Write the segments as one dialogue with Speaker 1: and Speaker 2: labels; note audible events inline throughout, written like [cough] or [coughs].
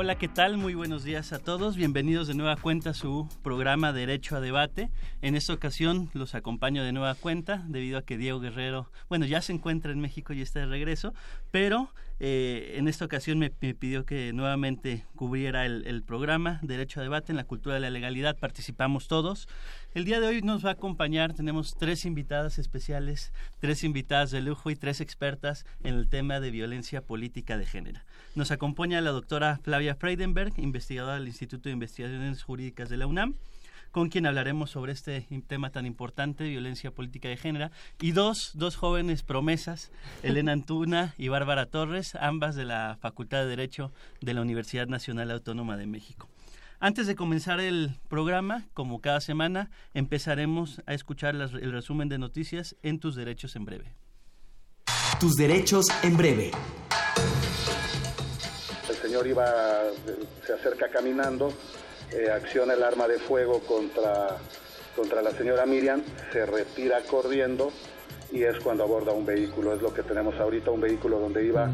Speaker 1: Hola, ¿qué tal? Muy buenos días a todos. Bienvenidos de nueva cuenta a su programa Derecho a Debate. En esta ocasión los acompaño de nueva cuenta debido a que Diego Guerrero, bueno, ya se encuentra en México y está de regreso, pero eh, en esta ocasión me, pidió que nuevamente cubriera el, programa Derecho a Debate en la Cultura de la Legalidad. Participamos todos. El día de hoy nos va a acompañar, tenemos tres invitadas especiales, tres invitadas de lujo y tres expertas en el tema de violencia política de género. Nos acompaña la doctora Flavia Freidenberg, investigadora del Instituto de Investigaciones Jurídicas de la UNAM con quien hablaremos sobre este tema tan importante, violencia política de género, y dos, dos jóvenes promesas, [laughs] Elena Antuna y Bárbara Torres, ambas de la Facultad de Derecho de la Universidad Nacional Autónoma de México. Antes de comenzar el programa, como cada semana, empezaremos a escuchar el resumen de noticias en Tus Derechos en Breve.
Speaker 2: Tus Derechos en Breve.
Speaker 3: El señor iba, se acerca caminando eh, acciona el arma de fuego contra, contra la señora Miriam, se retira corriendo y es cuando aborda un vehículo. Es lo que tenemos ahorita, un vehículo donde iba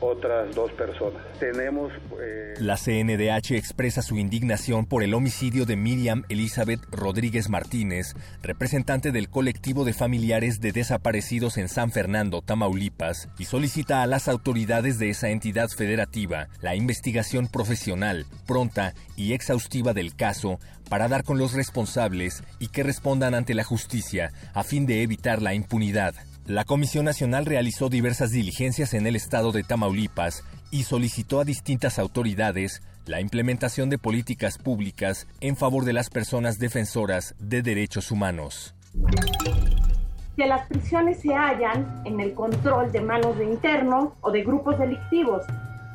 Speaker 3: otras dos personas. Tenemos...
Speaker 2: Eh, la CNDH expresa su indignación por el homicidio de Miriam Elizabeth Rodríguez Martínez, representante del colectivo de familiares de desaparecidos en San Fernando, Tamaulipas, y solicita a las autoridades de esa entidad federativa la investigación profesional, pronta y exhaustiva del caso para dar con los responsables y que respondan ante la justicia a fin de evitar la impunidad. La Comisión Nacional realizó diversas diligencias en el estado de Tamaulipas y solicitó a distintas autoridades la implementación de políticas públicas en favor de las personas defensoras de derechos humanos.
Speaker 4: Que las prisiones se hallan en el control de manos de internos o de grupos delictivos.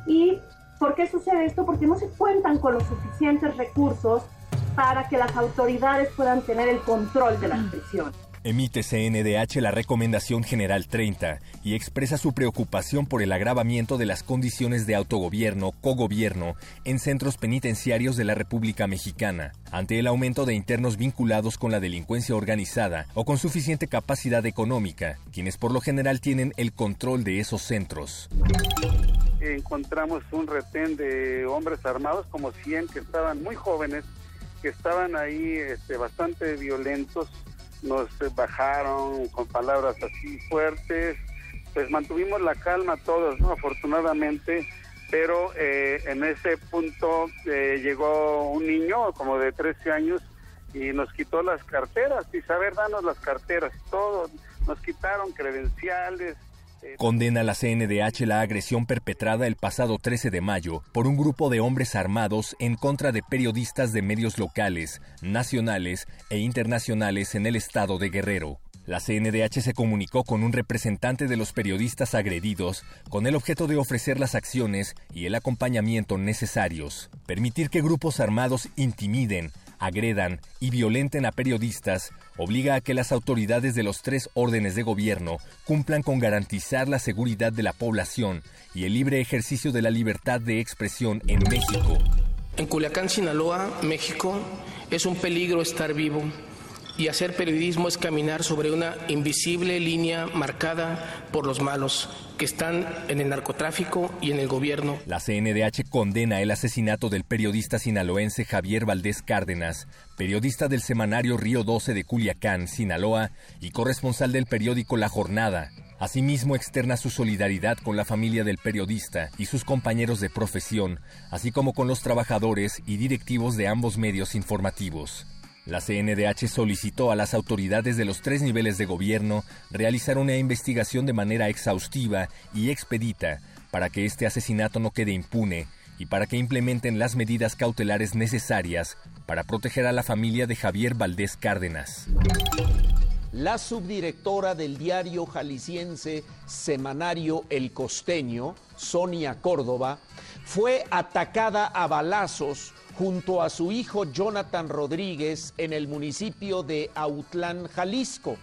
Speaker 4: ¿Y por qué sucede esto? Porque no se cuentan con los suficientes recursos para que las autoridades puedan tener el control de las prisiones.
Speaker 2: Emite CNDH la Recomendación General 30 y expresa su preocupación por el agravamiento de las condiciones de autogobierno, cogobierno en centros penitenciarios de la República Mexicana, ante el aumento de internos vinculados con la delincuencia organizada o con suficiente capacidad económica, quienes por lo general tienen el control de esos centros.
Speaker 3: Encontramos un retén de hombres armados, como 100 que estaban muy jóvenes, que estaban ahí este, bastante violentos nos bajaron con palabras así fuertes, pues mantuvimos la calma todos. Afortunadamente, pero eh, en ese punto eh, llegó un niño como de 13 años y nos quitó las carteras, y saber, danos las carteras, todo, nos quitaron credenciales,
Speaker 2: Condena la CNDH la agresión perpetrada el pasado 13 de mayo por un grupo de hombres armados en contra de periodistas de medios locales, nacionales e internacionales en el estado de Guerrero. La CNDH se comunicó con un representante de los periodistas agredidos con el objeto de ofrecer las acciones y el acompañamiento necesarios, permitir que grupos armados intimiden, agredan y violenten a periodistas obliga a que las autoridades de los tres órdenes de gobierno cumplan con garantizar la seguridad de la población y el libre ejercicio de la libertad de expresión en México.
Speaker 5: En Culiacán, Sinaloa, México, es un peligro estar vivo y hacer periodismo es caminar sobre una invisible línea marcada por los malos que están en el narcotráfico y en el gobierno.
Speaker 2: La CNDH condena el asesinato del periodista sinaloense Javier Valdés Cárdenas, periodista del semanario Río 12 de Culiacán, Sinaloa, y corresponsal del periódico La Jornada. Asimismo externa su solidaridad con la familia del periodista y sus compañeros de profesión, así como con los trabajadores y directivos de ambos medios informativos. La CNDH solicitó a las autoridades de los tres niveles de gobierno realizar una investigación de manera exhaustiva y expedita para que este asesinato no quede impune y para que implementen las medidas cautelares necesarias para proteger a la familia de Javier Valdés Cárdenas.
Speaker 6: La subdirectora del diario jalisciense semanario El Costeño, Sonia Córdoba, fue atacada a balazos junto a su hijo Jonathan Rodríguez en el municipio de Autlán, Jalisco.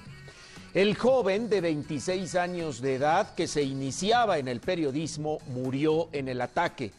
Speaker 6: El joven de 26 años de edad que se iniciaba en el periodismo murió en el ataque.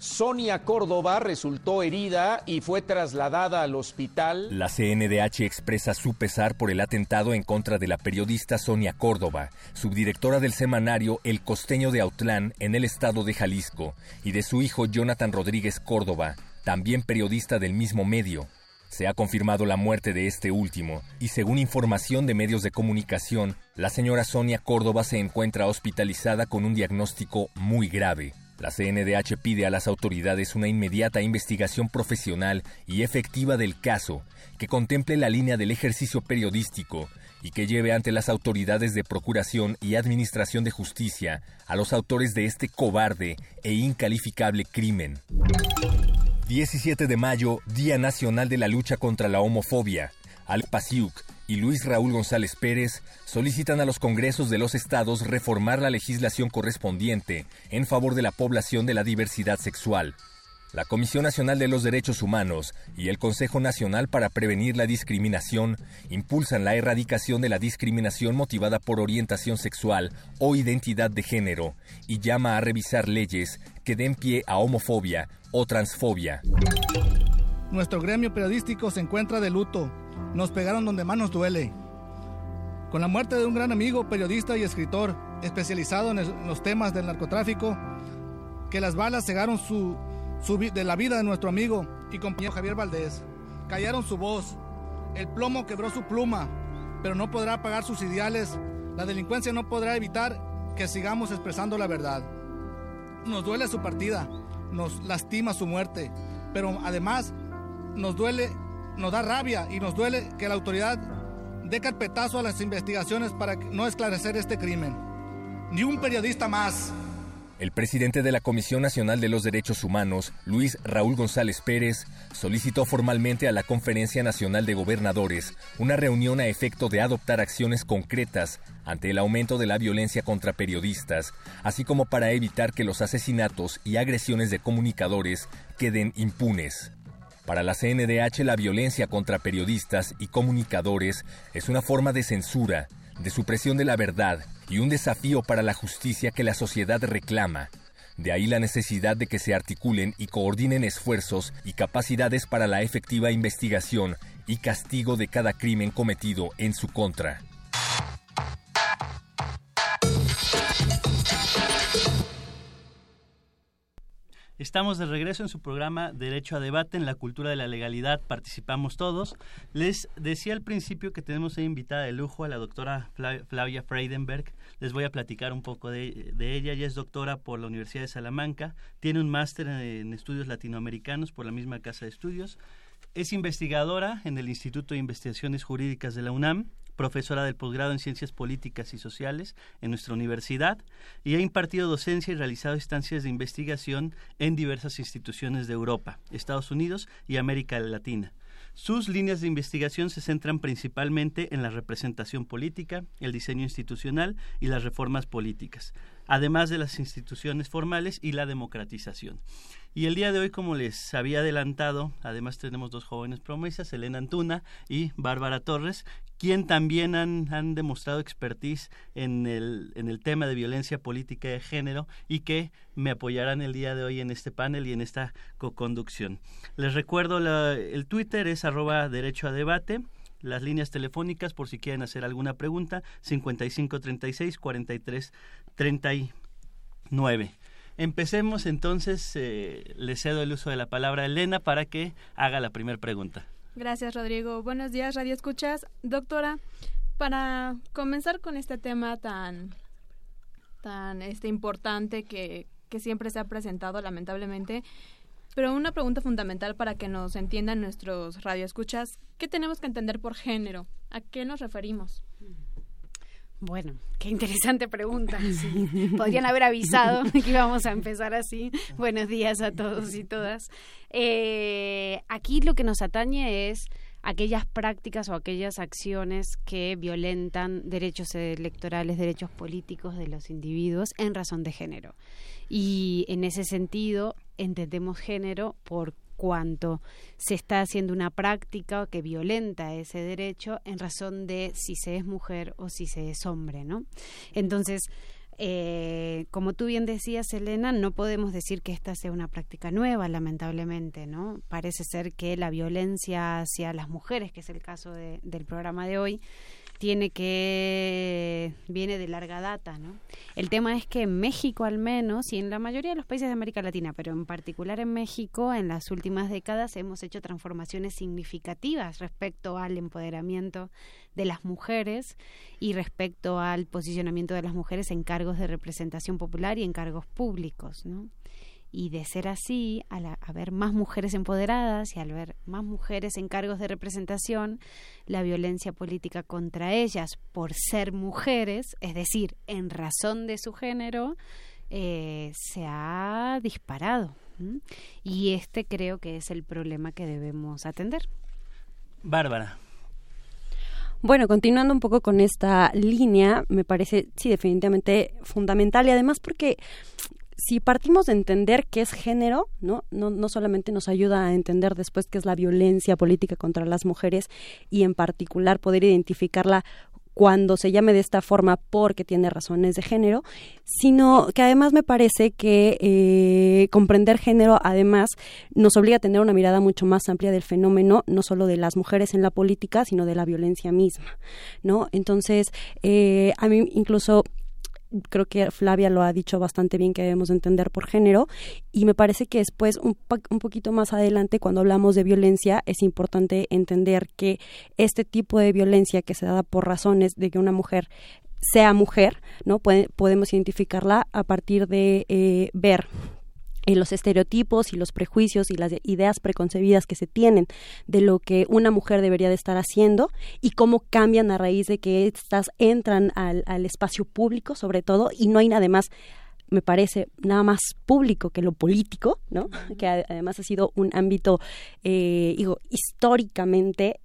Speaker 6: Sonia Córdoba resultó herida y fue trasladada al hospital.
Speaker 2: La CNDH expresa su pesar por el atentado en contra de la periodista Sonia Córdoba, subdirectora del semanario El Costeño de Autlán en el estado de Jalisco, y de su hijo Jonathan Rodríguez Córdoba, también periodista del mismo medio. Se ha confirmado la muerte de este último y según información de medios de comunicación, la señora Sonia Córdoba se encuentra hospitalizada con un diagnóstico muy grave. La CNDH pide a las autoridades una inmediata investigación profesional y efectiva del caso, que contemple la línea del ejercicio periodístico y que lleve ante las autoridades de procuración y administración de justicia a los autores de este cobarde e incalificable crimen. 17 de mayo, Día Nacional de la Lucha contra la Homofobia. Al Pasiuk y Luis Raúl González Pérez solicitan a los congresos de los estados reformar la legislación correspondiente en favor de la población de la diversidad sexual. La Comisión Nacional de los Derechos Humanos y el Consejo Nacional para Prevenir la Discriminación impulsan la erradicación de la discriminación motivada por orientación sexual o identidad de género y llama a revisar leyes que den pie a homofobia o transfobia.
Speaker 7: Nuestro gremio periodístico se encuentra de luto nos pegaron donde más nos duele. Con la muerte de un gran amigo, periodista y escritor, especializado en los temas del narcotráfico, que las balas cegaron su, de la vida de nuestro amigo y compañero Javier Valdés. Callaron su voz, el plomo quebró su pluma, pero no podrá apagar sus ideales. La delincuencia no podrá evitar que sigamos expresando la verdad. Nos duele su partida, nos lastima su muerte, pero además nos duele nos da rabia y nos duele que la autoridad dé carpetazo a las investigaciones para no esclarecer este crimen. Ni un periodista más.
Speaker 2: El presidente de la Comisión Nacional de los Derechos Humanos, Luis Raúl González Pérez, solicitó formalmente a la Conferencia Nacional de Gobernadores una reunión a efecto de adoptar acciones concretas ante el aumento de la violencia contra periodistas, así como para evitar que los asesinatos y agresiones de comunicadores queden impunes. Para la CNDH la violencia contra periodistas y comunicadores es una forma de censura, de supresión de la verdad y un desafío para la justicia que la sociedad reclama. De ahí la necesidad de que se articulen y coordinen esfuerzos y capacidades para la efectiva investigación y castigo de cada crimen cometido en su contra.
Speaker 1: Estamos de regreso en su programa Derecho a Debate en la Cultura de la Legalidad. Participamos todos. Les decía al principio que tenemos ahí invitada de lujo a la doctora Flavia Freidenberg. Les voy a platicar un poco de, ella. Ella es doctora por la Universidad de Salamanca. Tiene un máster en estudios latinoamericanos por la misma casa de estudios. Es investigadora en el Instituto de Investigaciones Jurídicas de la UNAM profesora del posgrado en Ciencias Políticas y Sociales en nuestra universidad y ha impartido docencia y realizado estancias de investigación en diversas instituciones de Europa, Estados Unidos y América Latina. Sus líneas de investigación se centran principalmente en la representación política, el diseño institucional y las reformas políticas, además de las instituciones formales y la democratización. Y el día de hoy, como les había adelantado, además tenemos dos jóvenes promesas, Elena Antuna y Bárbara Torres, quien también han, han demostrado expertise en el, en el tema de violencia política de género y que me apoyarán el día de hoy en este panel y en esta co-conducción. Les recuerdo, el Twitter es arroba derecho a debate las líneas telefónicas por si quieren hacer alguna pregunta 5536 43 39 Empecemos entonces, eh, le cedo el uso de la palabra a Elena para que haga la primera pregunta.
Speaker 8: Gracias, Rodrigo. Buenos días, Radio Escuchas. Doctora, para comenzar con este tema tan, tan este, importante que, que siempre se ha presentado, lamentablemente, pero una pregunta fundamental para que nos entiendan nuestros radioescuchas, ¿qué tenemos que entender por género? ¿A qué nos referimos?
Speaker 9: Bueno, qué interesante pregunta. [laughs] Podrían haber avisado [laughs] que íbamos a empezar así. Buenos días a todos y todas. Eh, aquí lo que nos atañe es aquellas prácticas o aquellas acciones que violentan derechos electorales, derechos políticos de los individuos en razón de género. Y en ese sentido entendemos género por cuanto se está haciendo una práctica que violenta ese derecho en razón de si se es mujer o si se es hombre, ¿no? Entonces, eh, como tú bien decías, Elena, no podemos decir que esta sea una práctica nueva, lamentablemente, ¿no? Parece ser que la violencia hacia las mujeres, que es el caso del programa de hoy, tiene que viene de larga data, ¿no? El tema es que en México al menos y en la mayoría de los países de América Latina, pero en particular en México en las últimas décadas hemos hecho transformaciones significativas respecto al empoderamiento de las mujeres y respecto al posicionamiento de las mujeres en cargos de representación popular y en cargos públicos, ¿no? Y de ser así, al haber más mujeres empoderadas y al ver más mujeres en cargos de representación, la violencia política contra ellas por ser mujeres, es decir, en razón de su género, eh, se ha disparado. Y este creo que es el problema que debemos atender.
Speaker 1: Bárbara.
Speaker 10: Bueno, continuando un poco con esta línea, me parece, sí, definitivamente fundamental y además porque si partimos de entender qué es género, ¿no? ¿no? No solamente nos ayuda a entender después qué es la violencia política contra las mujeres y en particular poder identificarla cuando se llame de esta forma porque tiene razones de género, sino que además me parece que eh, comprender género además nos obliga a tener una mirada mucho más amplia del fenómeno, no solo de las mujeres en la política, sino de la violencia misma, ¿no? Entonces, eh, a mí incluso creo que Flavia lo ha dicho bastante bien que debemos entender por género y me parece que después un, un poquito más adelante cuando hablamos de violencia es importante entender que este tipo de violencia que se da por razones de que una mujer sea mujer, ¿no? podemos identificarla a partir de eh, ver en los estereotipos y los prejuicios y las ideas preconcebidas que se tienen de lo que una mujer debería de estar haciendo y cómo cambian a raíz de que estas entran al, al espacio público sobre todo y no hay nada más me parece nada más público que lo político, ¿no? Que además ha sido un ámbito, eh, digo, históricamente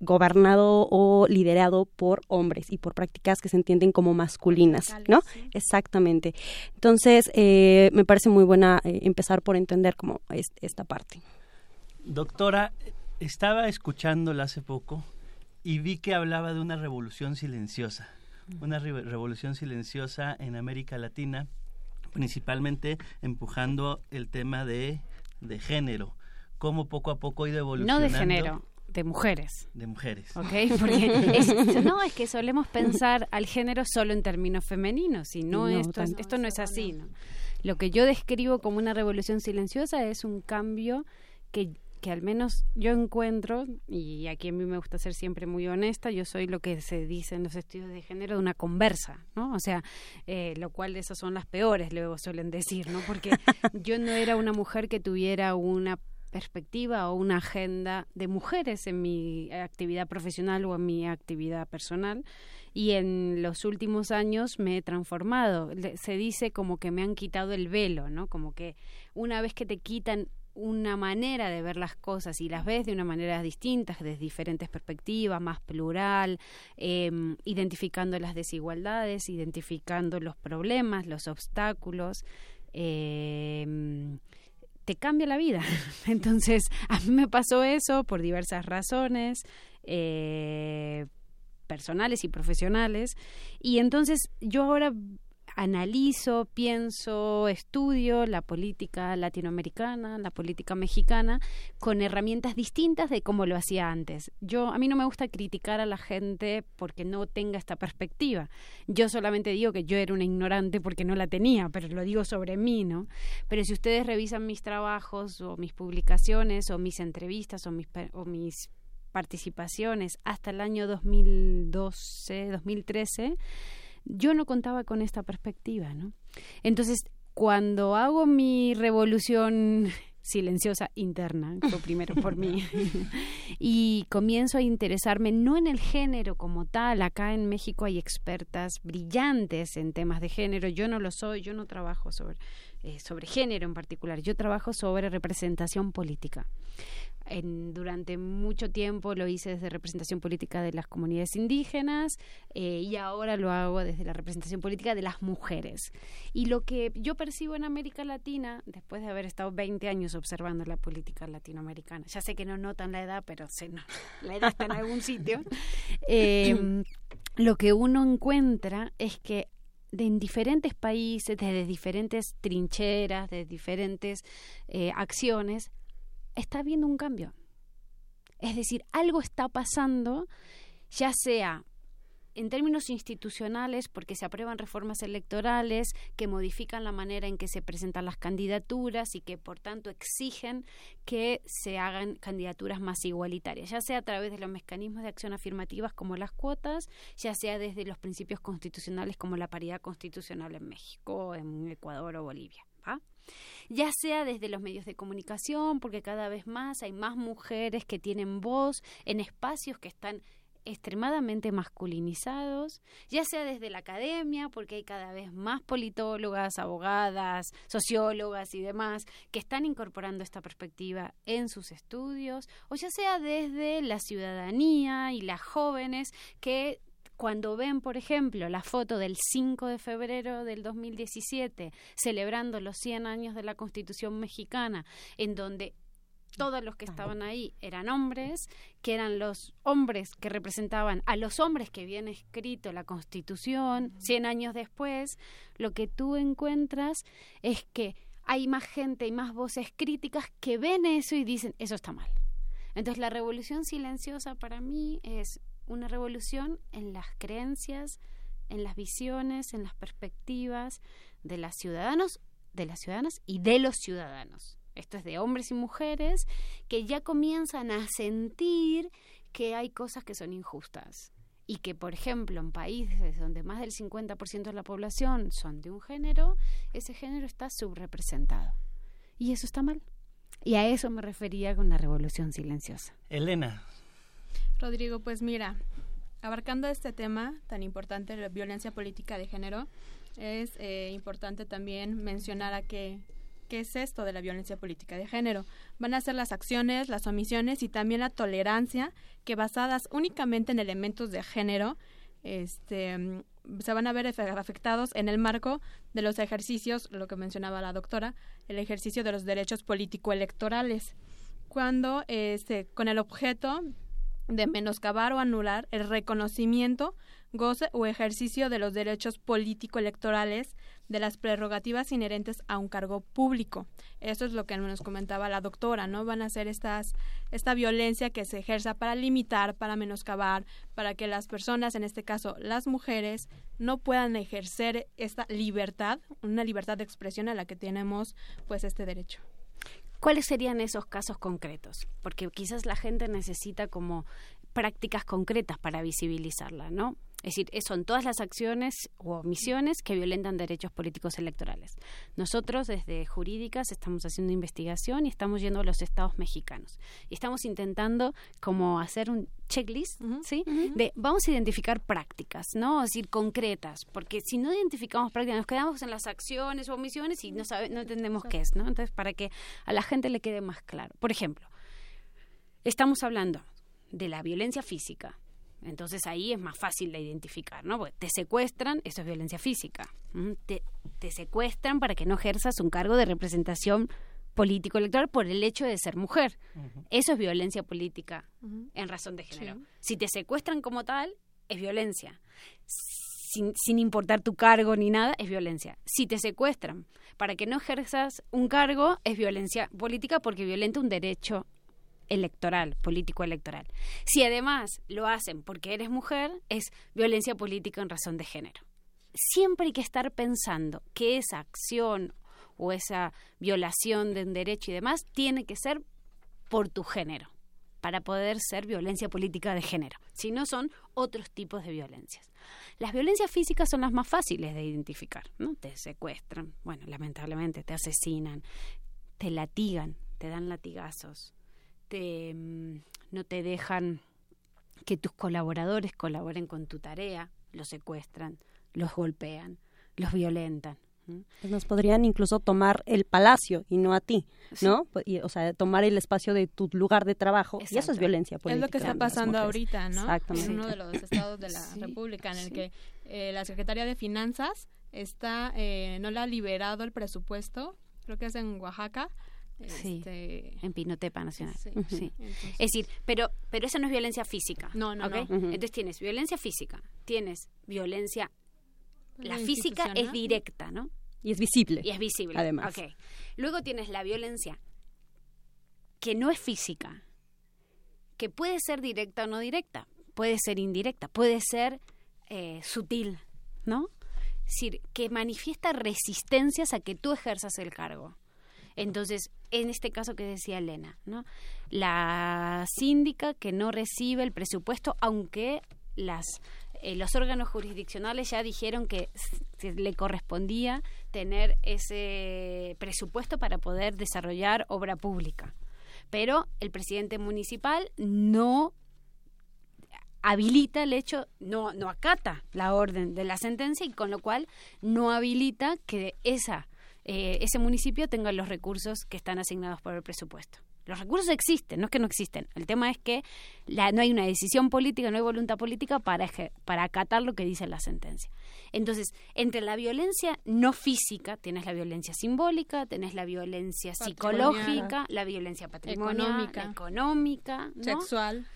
Speaker 10: gobernado o liderado por hombres y por prácticas que se entienden como masculinas, ¿no? Exactamente. Entonces, eh, me parece muy buena eh, empezar por entender como esta parte.
Speaker 1: Doctora, estaba escuchándola hace poco y vi que hablaba de una revolución silenciosa, una revolución silenciosa en América Latina, principalmente empujando el tema de, de género, cómo poco a poco ha ido evolucionando.
Speaker 9: No de género, de mujeres.
Speaker 1: De mujeres.
Speaker 9: ¿Ok? Porque [laughs] no, es que solemos pensar al género solo en términos femeninos y no, esto, esto no es así. ¿no? Lo que yo describo como una revolución silenciosa es un cambio que que al menos yo encuentro, y aquí a mí me gusta ser siempre muy honesta, yo soy lo que se dice en los estudios de género de una conversa, ¿no? O sea, eh, lo cual esas son las peores, luego suelen decir, ¿no? Porque [laughs] yo no era una mujer que tuviera una perspectiva o una agenda de mujeres en mi actividad profesional o en mi actividad personal y en los últimos años me he transformado. Se dice como que me han quitado el velo, ¿no? Como que una vez que te quitan una manera de ver las cosas y las ves de una manera distinta, desde diferentes perspectivas, más plural, em, identificando las desigualdades, identificando los problemas, los obstáculos. Eh, te cambia la vida. [laughs] Entonces, a mí me pasó eso por diversas razones. Eh, personales y profesionales y entonces yo ahora analizo, pienso, estudio la política latinoamericana, la política mexicana, con herramientas distintas de cómo lo hacía antes. Yo, a mí no me gusta criticar a la gente porque no tenga esta perspectiva. Yo solamente digo que yo era una ignorante porque no la tenía, pero lo digo sobre mí, ¿no? Pero si ustedes revisan mis trabajos o mis publicaciones o mis entrevistas o mis, o mis participaciones hasta el año 2012, 2013, yo no contaba con esta perspectiva, ¿no? Entonces, cuando hago mi revolución silenciosa interna, [laughs] primero por mí, y comienzo a interesarme no en el género como tal, acá en México hay expertas brillantes en temas de género, yo no lo soy, yo no trabajo sobre, eh, sobre género en particular, yo trabajo sobre representación política. En, durante mucho tiempo lo hice desde representación política de las comunidades indígenas eh, y ahora lo hago desde la representación política de las mujeres. Y lo que yo percibo en América Latina, después de haber estado 20 años observando la política latinoamericana, ya sé que no notan la edad, pero sé, no, [laughs] la edad está en algún sitio, [laughs] eh, lo que uno encuentra es que en diferentes países, desde diferentes trincheras, de diferentes eh, acciones, está habiendo un cambio. Es decir, algo está pasando, ya sea en términos institucionales, porque se aprueban reformas electorales que modifican la manera en que se presentan las candidaturas y que por tanto exigen que se hagan candidaturas más igualitarias, ya sea a través de los mecanismos de acción afirmativas como las cuotas, ya sea desde los principios constitucionales como la paridad constitucional en México, en Ecuador o Bolivia. Ya sea desde los medios de comunicación, porque cada vez más hay más mujeres que tienen voz en espacios que están extremadamente masculinizados, ya sea desde la academia, porque hay cada vez más politólogas, abogadas, sociólogas y demás que están incorporando esta perspectiva en sus estudios, o ya sea desde la ciudadanía y las jóvenes que cuando ven, por ejemplo, la foto del 5 de febrero del 2017, celebrando los 100 años de la Constitución mexicana, en donde todos los que estaban ahí eran hombres, que eran los hombres que representaban a los hombres que habían escrito la Constitución. Cien años después, lo que tú encuentras es que hay más gente y más voces críticas que ven eso y dicen, eso está mal. Entonces la revolución silenciosa para mí es una revolución en las creencias, en las visiones, en las perspectivas de los ciudadanos, de las ciudadanas y de los ciudadanos esto es de hombres y mujeres, que ya comienzan a sentir que hay cosas que son injustas y que, por ejemplo, en países donde más del 50% de la población son de un género, ese género está subrepresentado. Y eso está mal. Y a eso me refería con la revolución silenciosa.
Speaker 1: Elena.
Speaker 8: Rodrigo, pues mira, abarcando este tema tan importante, la violencia política de género, es eh, importante también mencionar a que qué es esto de la violencia política de género. Van a ser las acciones, las omisiones y también la tolerancia que basadas únicamente en elementos de género este, se van a ver afectados en el marco de los ejercicios, lo que mencionaba la doctora, el ejercicio de los derechos político-electorales, cuando este, con el objeto de menoscabar o anular el reconocimiento, goce o ejercicio de los derechos político-electorales de las prerrogativas inherentes a un cargo público. Eso es lo que nos comentaba la doctora, ¿no? Van a ser estas, esta violencia que se ejerza para limitar, para menoscabar, para que las personas, en este caso las mujeres, no puedan ejercer esta libertad, una libertad de expresión a la que tenemos pues este derecho.
Speaker 9: ¿Cuáles serían esos casos concretos? Porque quizás la gente necesita como prácticas concretas para visibilizarla, ¿no? Es decir, son todas las acciones o omisiones que violentan derechos políticos electorales. Nosotros desde Jurídicas estamos haciendo investigación y estamos yendo a los estados mexicanos. Y estamos intentando como hacer un checklist, ¿sí? De vamos a identificar prácticas, ¿no? Es decir, concretas, porque si no identificamos prácticas, nos quedamos en las acciones o omisiones y no sabe, no entendemos qué es, ¿no? Entonces, para que a la gente le quede más claro. Por ejemplo, estamos hablando de la violencia física, entonces ahí es más fácil de identificar, ¿no? Porque te secuestran, eso es violencia física. Te, te, secuestran para que no ejerzas un cargo de representación político-electoral por el hecho de ser mujer. Eso es violencia política en razón de género. Si te secuestran como tal, es violencia. Sin, sin, importar tu cargo ni nada, es violencia. Si te secuestran para que no ejerzas un cargo, es violencia política porque violenta un derecho electoral, político electoral. Si además lo hacen porque eres mujer, es violencia política en razón de género. Siempre hay que estar pensando que esa acción o esa violación de un derecho y demás tiene que ser por tu género para poder ser violencia política de género. Si no, son otros tipos de violencias. Las violencias físicas son las más fáciles de identificar, ¿no? Te secuestran, bueno, lamentablemente te asesinan, te latigan, te dan latigazos, Mm, no te dejan que tus colaboradores colaboren con tu tarea, los secuestran, los golpean, los violentan.
Speaker 10: Nos podrían incluso tomar el palacio y no a ti, ¿no? o sea, tomar el espacio de tu lugar de trabajo y eso es violencia política.
Speaker 8: Es lo que está pasando ahorita, ¿no?
Speaker 10: Exactamente.
Speaker 8: En uno de los estados de la República en el que eh, la Secretaría de Finanzas está eh, no le ha liberado el presupuesto, creo que es en Oaxaca,
Speaker 9: Sí,
Speaker 8: este,
Speaker 9: en Pinotepa Nacional. Sí. es decir, pero, pero eso no es violencia física.
Speaker 8: No, no,
Speaker 9: ¿okay? Entonces tienes violencia física, tienes violencia... La física es directa, ¿no?
Speaker 10: Y es visible.
Speaker 9: Y es visible.
Speaker 10: Además.
Speaker 9: Okay. Luego tienes la violencia que no es física, que puede ser directa o no directa, puede ser indirecta, puede ser eh, sutil, ¿no? Es decir, que manifiesta resistencias a que tú ejerzas el cargo. Entonces, en este caso que decía Elena, ¿no? La síndica que no recibe el presupuesto, aunque las eh, los órganos jurisdiccionales ya dijeron que le correspondía tener ese presupuesto para poder desarrollar obra pública. Pero el presidente municipal no habilita el hecho, no, no acata la orden de la sentencia y con lo cual no habilita que esa eh, ese municipio tenga los recursos que están asignados por el presupuesto. Los recursos existen, no es que no existen. El tema es que la, no hay una decisión política, no hay voluntad política para, para acatar lo que dice la sentencia. Entonces, entre la violencia no física, tienes la violencia simbólica, tienes la violencia psicológica, la violencia patrimonial, económica, económica
Speaker 8: sexual.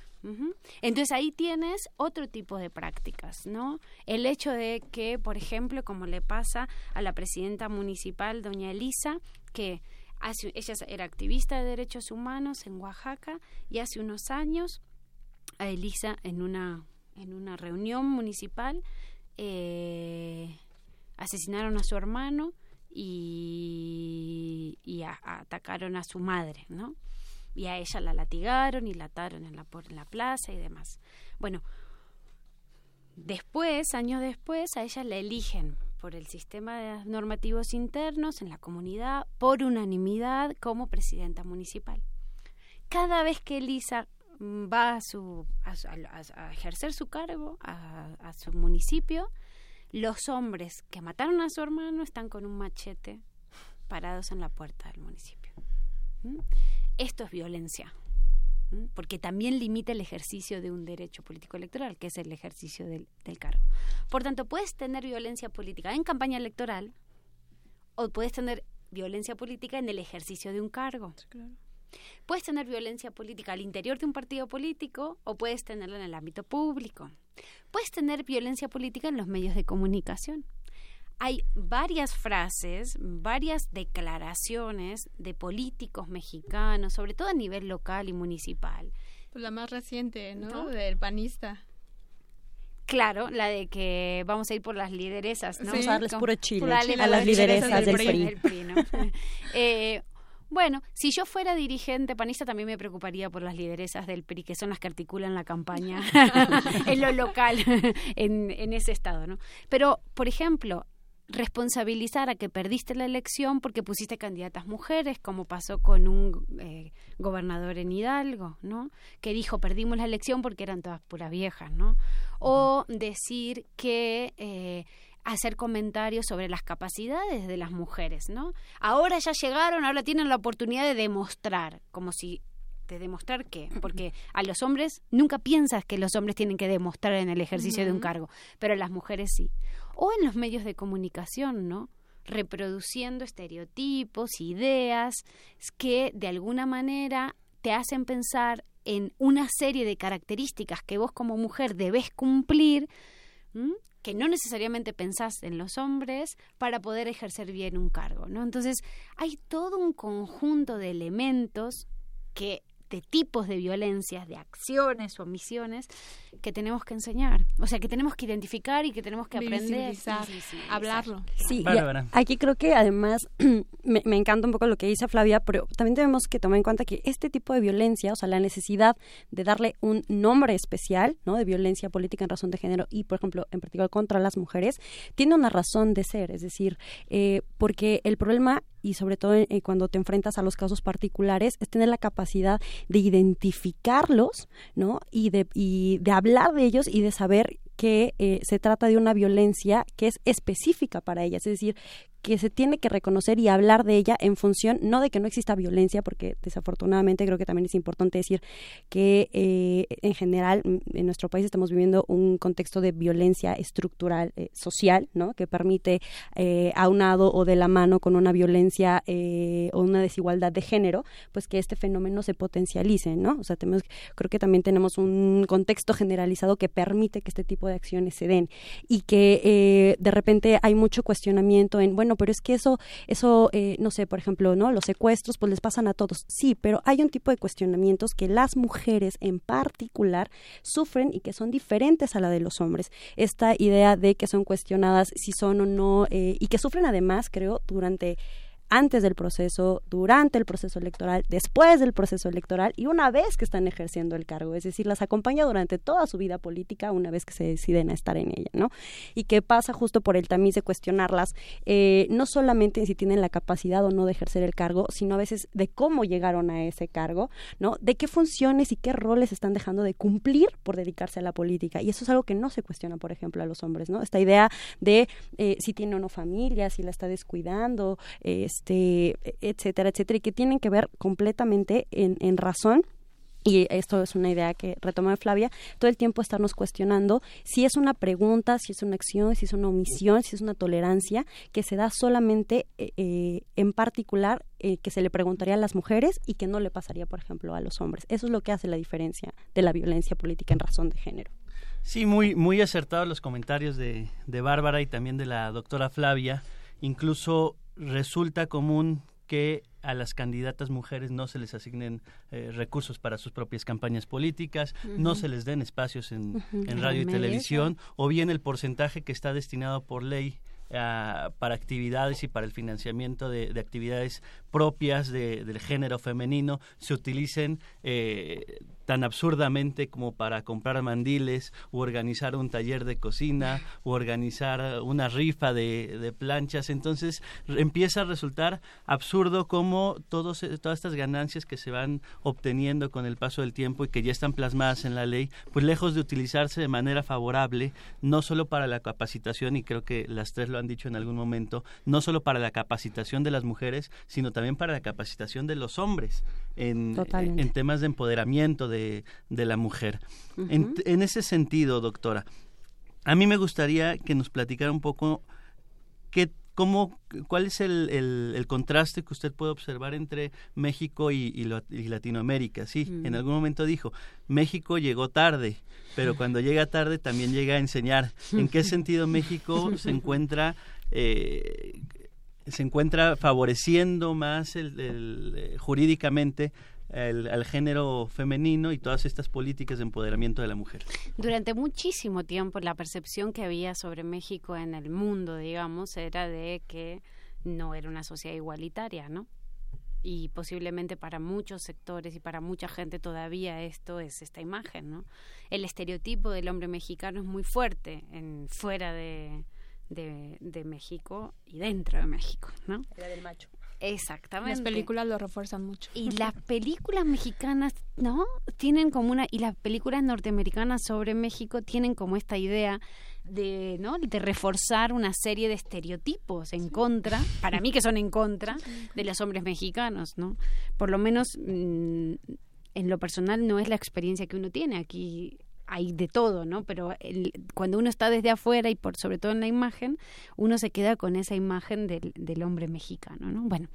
Speaker 9: Entonces ahí tienes otro tipo de prácticas, ¿no? El hecho de que, por ejemplo, como le pasa a la presidenta municipal, doña Elisa, que hace, ella era activista de derechos humanos en Oaxaca y hace unos años a Elisa en una, en una reunión municipal eh, asesinaron a su hermano y, atacaron a su madre, ¿no? Y a ella la latigaron y la ataron en la, la plaza y demás. Bueno, después, años después, a ella la eligen por el sistema de normativos internos en la comunidad por unanimidad como presidenta municipal. Cada vez que Elisa va a, su, a, ejercer su cargo a, su municipio, los hombres que mataron a su hermano están con un machete parados en la puerta del municipio. ¿Mm? esto es violencia, porque también limita el ejercicio de un derecho político electoral, que es el ejercicio del, cargo. Por tanto, puedes tener violencia política en campaña electoral o puedes tener violencia política en el ejercicio de un cargo. Puedes tener violencia política al interior de un partido político o puedes tenerla en el ámbito público. Puedes tener violencia política en los medios de comunicación hay varias frases, varias declaraciones de políticos mexicanos, sobre todo a nivel local y municipal.
Speaker 8: Pues la más reciente, ¿no? Del panista.
Speaker 9: Claro, la de que vamos a ir por las lideresas, ¿no?
Speaker 10: Vamos a darles puro chile a las lideresas del, PRI. [laughs]
Speaker 9: eh, bueno, si yo fuera dirigente panista también me preocuparía por las lideresas del PRI, que son las que articulan la campaña [laughs] [laughs] en lo local, en, en ese estado, ¿no? Pero, por ejemplo, responsabilizar a que perdiste la elección porque pusiste candidatas mujeres, como pasó con un eh, gobernador en Hidalgo, ¿no? Que dijo perdimos la elección porque eran todas puras viejas, ¿no? O decir que eh, hacer comentarios sobre las capacidades de las mujeres, ¿no? Ahora ya llegaron, ahora tienen la oportunidad de demostrar, como si de demostrar qué, porque a los hombres nunca piensas que los hombres tienen que demostrar en el ejercicio de un cargo, pero las mujeres sí o en los medios de comunicación, ¿no? reproduciendo estereotipos, ideas que de alguna manera te hacen pensar en una serie de características que vos como mujer debes cumplir, que no necesariamente pensás en los hombres para poder ejercer bien un cargo, ¿no? Entonces, hay todo un conjunto de elementos que de tipos de violencias, de acciones o omisiones que tenemos que enseñar. O sea, que tenemos que identificar y que tenemos que aprender.
Speaker 8: a hablarlo.
Speaker 10: Sí, aquí creo que además [clears throat] me, me, encanta un poco lo que dice Flavia, pero también tenemos que tomar en cuenta que este tipo de violencia, o sea, la necesidad de darle un nombre especial, ¿no? De violencia política en razón de género y, por ejemplo, en particular contra las mujeres, tiene una razón de ser. Es decir, eh, porque el problema y sobre todo eh, cuando te enfrentas a los casos particulares, es tener la capacidad de identificarlos, ¿no? Y de, y de hablar de ellos y de saber que eh, se trata de una violencia que es específica para ellas, es decir, que se tiene que reconocer y hablar de ella en función, no de que no exista violencia, porque desafortunadamente creo que también es importante decir que eh, en general en nuestro país estamos viviendo un contexto de violencia estructural eh, social, ¿no? Que permite eh, aunado o de la mano con una violencia eh, o una desigualdad de género, pues que este fenómeno se potencialice, ¿no? O sea, tenemos, creo que también tenemos un contexto generalizado que permite que este tipo de acciones se den y que de repente hay mucho cuestionamiento en, bueno, pero es que eso, eso, no sé, por ejemplo, ¿no? Los secuestros, pues les pasan a todos. Sí, pero hay un tipo de cuestionamientos que las mujeres en particular sufren y que son diferentes a la de los hombres. Esta idea de que son cuestionadas si son o no eh, y que sufren además, creo, durante antes del proceso, durante el proceso electoral, después del proceso electoral y una vez que están ejerciendo el cargo, es decir, las acompaña durante toda su vida política una vez que se deciden a estar en ella, ¿no? Y que pasa justo por el tamiz de cuestionarlas, eh, no solamente en si tienen la capacidad o no de ejercer el cargo, sino a veces de cómo llegaron a ese cargo, ¿no? De qué funciones y qué roles están dejando de cumplir por dedicarse a la política. Y eso es algo que no se cuestiona, por ejemplo, a los hombres, ¿no? Esta idea de eh, si tiene o no familia, si la está descuidando, este, etcétera, etcétera, y que tienen que ver completamente en, razón y esto es una idea que retoma Flavia, todo el tiempo estarnos cuestionando si es una pregunta, si es una acción, si es una omisión, si es una tolerancia que se da solamente eh, eh, en particular eh, que se le preguntaría a las mujeres y que no le pasaría, por ejemplo, a los hombres. Eso es lo que hace la diferencia de la violencia política en razón de género.
Speaker 1: Sí, muy, muy acertados los comentarios de, de Bárbara y también de la doctora Flavia. Incluso resulta común que a las candidatas mujeres no se les asignen eh, recursos para sus propias campañas políticas, no se les den espacios en, radio y televisión, o bien el porcentaje que está destinado por ley para actividades y para el financiamiento de, actividades propias del género femenino se utilicen eh, tan absurdamente como para comprar mandiles o organizar un taller de cocina o organizar una rifa de, planchas. Entonces empieza a resultar absurdo como todos, todas estas ganancias que se van obteniendo con el paso del tiempo y que ya están plasmadas en la ley, pues lejos de utilizarse de manera favorable, no solo para la capacitación, y creo que las tres lo han dicho en algún momento, no solo para la capacitación de las mujeres, sino también para la capacitación de los hombres en, en temas de empoderamiento, de, la mujer. en, ese sentido, doctora, a mí me gustaría que nos platicara un poco qué, cómo, cuál es el, el, contraste que usted puede observar entre México y, y, Latinoamérica. Sí, en mm. algún momento dijo, México llegó tarde, pero [laughs] cuando llega tarde también llega a enseñar. ¿En qué sentido México se encuentra... Eh, se encuentra favoreciendo más el, eh, jurídicamente el, al género femenino y todas estas políticas de empoderamiento de la mujer.
Speaker 9: Durante muchísimo tiempo la percepción que había sobre México en el mundo, digamos, era de que no era una sociedad igualitaria, ¿no? Y posiblemente para muchos sectores y para mucha gente todavía esto es esta imagen, ¿no? El estereotipo del hombre mexicano es muy fuerte en fuera de, de, de México y dentro de México, ¿no?
Speaker 10: Era del macho.
Speaker 9: Exactamente.
Speaker 8: Las películas lo refuerzan mucho.
Speaker 9: Y [laughs] las películas mexicanas, ¿no? Tienen como una y las películas norteamericanas sobre México tienen como esta idea de, ¿no? de reforzar una serie de estereotipos en contra, para mí que son en contra de los hombres mexicanos, ¿no? Por lo menos mm, en lo personal no es la experiencia que uno tiene aquí hay de todo, ¿no? Pero cuando uno está desde afuera y por sobre todo en la imagen, uno se queda con esa imagen del, del hombre mexicano, ¿no? Bueno,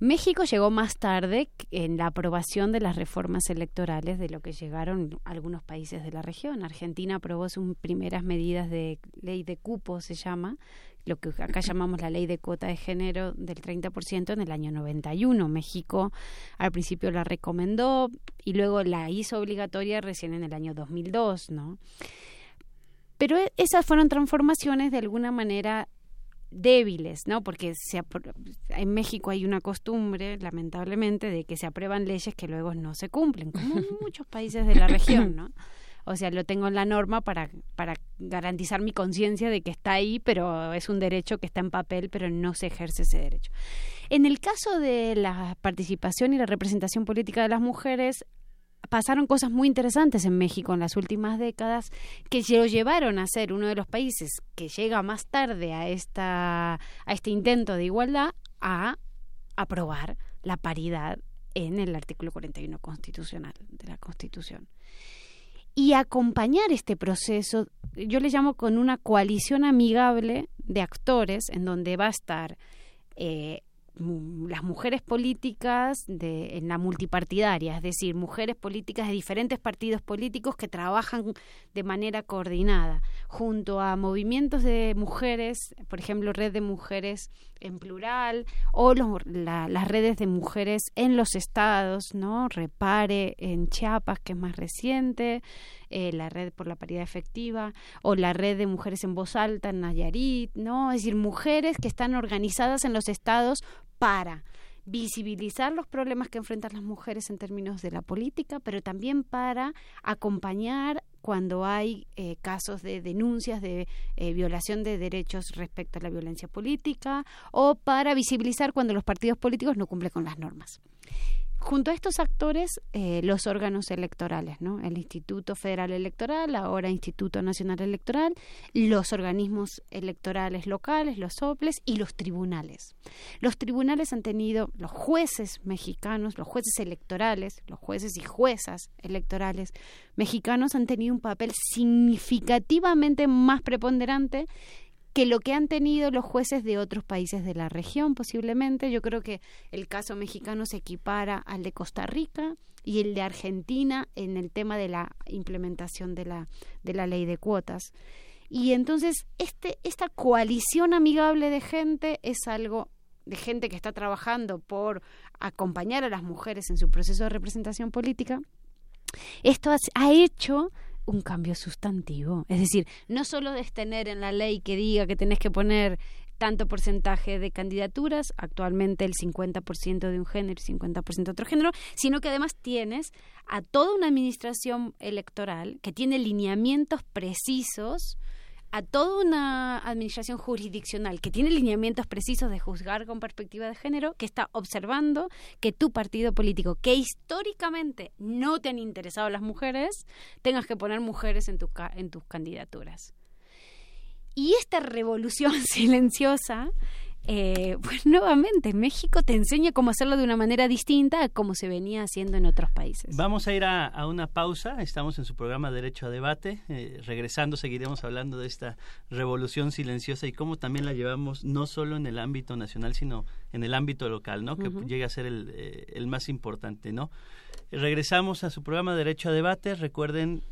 Speaker 9: México llegó más tarde en la aprobación de las reformas electorales de lo que llegaron algunos países de la región. Argentina aprobó sus primeras medidas de ley de cupo, se llama, lo que acá llamamos la ley de cuota de género del 30% en el año 91. México al principio la recomendó y luego la hizo obligatoria recién en el año 2002, ¿no? Pero e, esas fueron transformaciones de alguna manera débiles, ¿no? Porque se, en México hay una costumbre, lamentablemente, de que se aprueban leyes que luego no se cumplen, como en [laughs] muchos países de la región, ¿no? O sea, lo tengo en la norma para, para garantizar mi conciencia de que está ahí, pero es un derecho que está en papel, pero no se ejerce ese derecho. En el caso de la participación y la representación política de las mujeres, pasaron cosas muy interesantes en México en las últimas décadas que lo llevaron a ser uno de los países que llega más tarde a, esta, a este intento de igualdad a aprobar la paridad en el artículo 41 constitucional de la Constitución. Y acompañar este proceso, yo le llamo con una coalición amigable de actores en donde va a estar eh, las mujeres políticas de, en la multipartidaria, es decir, mujeres políticas de diferentes partidos políticos que trabajan de manera coordinada, junto a movimientos de mujeres, por ejemplo, Red de Mujeres en plural, o las redes de mujeres en los estados, ¿no? Repare en Chiapas, que es más reciente, eh, la red por la paridad efectiva, o la red de mujeres en voz alta en Nayarit, ¿no? Es decir, mujeres que están organizadas en los estados para visibilizar los problemas que enfrentan las mujeres en términos de la política, pero también para acompañar cuando hay eh, casos de denuncias de eh, violación de derechos respecto a la violencia política o para visibilizar cuando los partidos políticos no cumplen con las normas junto a estos actores, eh, los órganos electorales, ¿no? El Instituto Federal Electoral, ahora Instituto Nacional Electoral, los organismos electorales locales, los OPLES y los tribunales. Los tribunales han tenido, los jueces mexicanos, los jueces electorales, los jueces y juezas electorales mexicanos han tenido un papel significativamente más preponderante que lo que han tenido los jueces de otros países de la región posiblemente. Yo creo que el caso mexicano se equipara al de Costa Rica y el de Argentina en el tema de la implementación de la, de la ley de cuotas. Y entonces este, esta coalición amigable de gente es algo de gente que está trabajando por acompañar a las mujeres en su proceso de representación política. Esto ha hecho un cambio sustantivo. Es decir, no solo de tener en la ley que diga que tenés que poner tanto porcentaje de candidaturas, actualmente el 50% de un género y 50% de otro género, sino que además tienes a toda una administración electoral que tiene lineamientos precisos a toda una administración jurisdiccional que tiene lineamientos precisos de juzgar con perspectiva de género, que está observando que tu partido político, que históricamente no te han interesado las mujeres, tengas que poner mujeres en, tu, en tus candidaturas. Y esta revolución [laughs] silenciosa eh, [laughs] pues nuevamente México te enseña cómo hacerlo de una manera distinta a como se venía haciendo en otros países.
Speaker 1: Vamos a ir a, una pausa, estamos en su programa Derecho a Debate, eh, regresando seguiremos hablando de esta revolución silenciosa y cómo también la llevamos no solo en el ámbito nacional, sino en el ámbito local, ¿no? Que llega a ser el, eh, el, más importante, ¿no? Regresamos a su programa Derecho a Debate, recuerden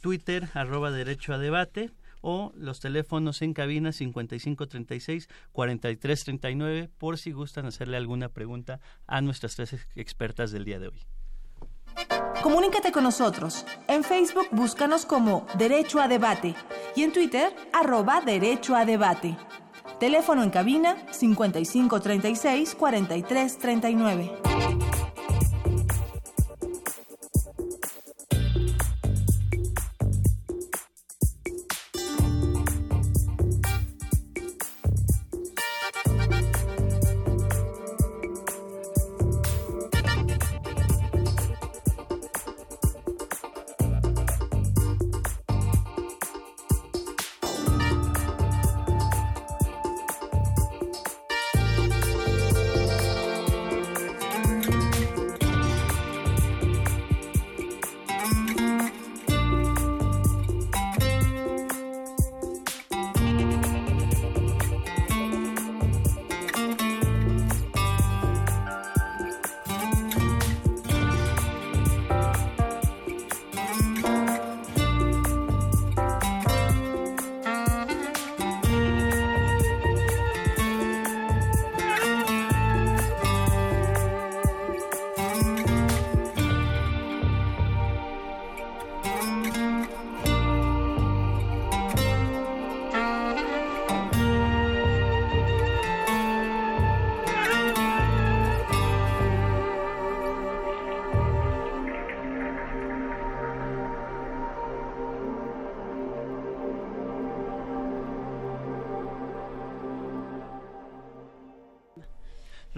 Speaker 1: Twitter, arroba Derecho a Debate, o los teléfonos en cabina 5536-4339 por si gustan hacerle alguna pregunta a nuestras tres expertas del día de hoy.
Speaker 11: Comunícate con nosotros. En Facebook búscanos como Derecho a Debate y en Twitter arroba Derecho a Debate. Teléfono en cabina 5536 4339.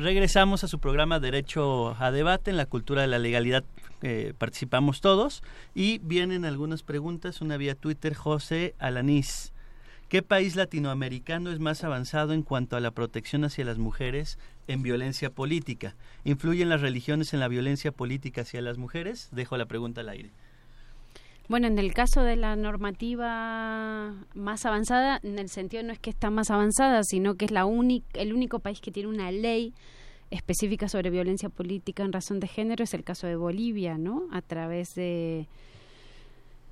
Speaker 1: Regresamos a su programa Derecho a Debate en la cultura de la legalidad. Participamos todos y vienen algunas preguntas. Una vía Twitter, José Alanís. ¿Qué país latinoamericano es más avanzado en cuanto a la protección hacia las mujeres en violencia política? ¿Influyen las religiones en la violencia política hacia las mujeres? Dejo la pregunta al aire.
Speaker 9: Bueno, en el caso de la normativa más avanzada, en el sentido no es que está más avanzada, sino que es la el único país que tiene una ley específica sobre violencia política en razón de género, es el caso de Bolivia, ¿no? A través de,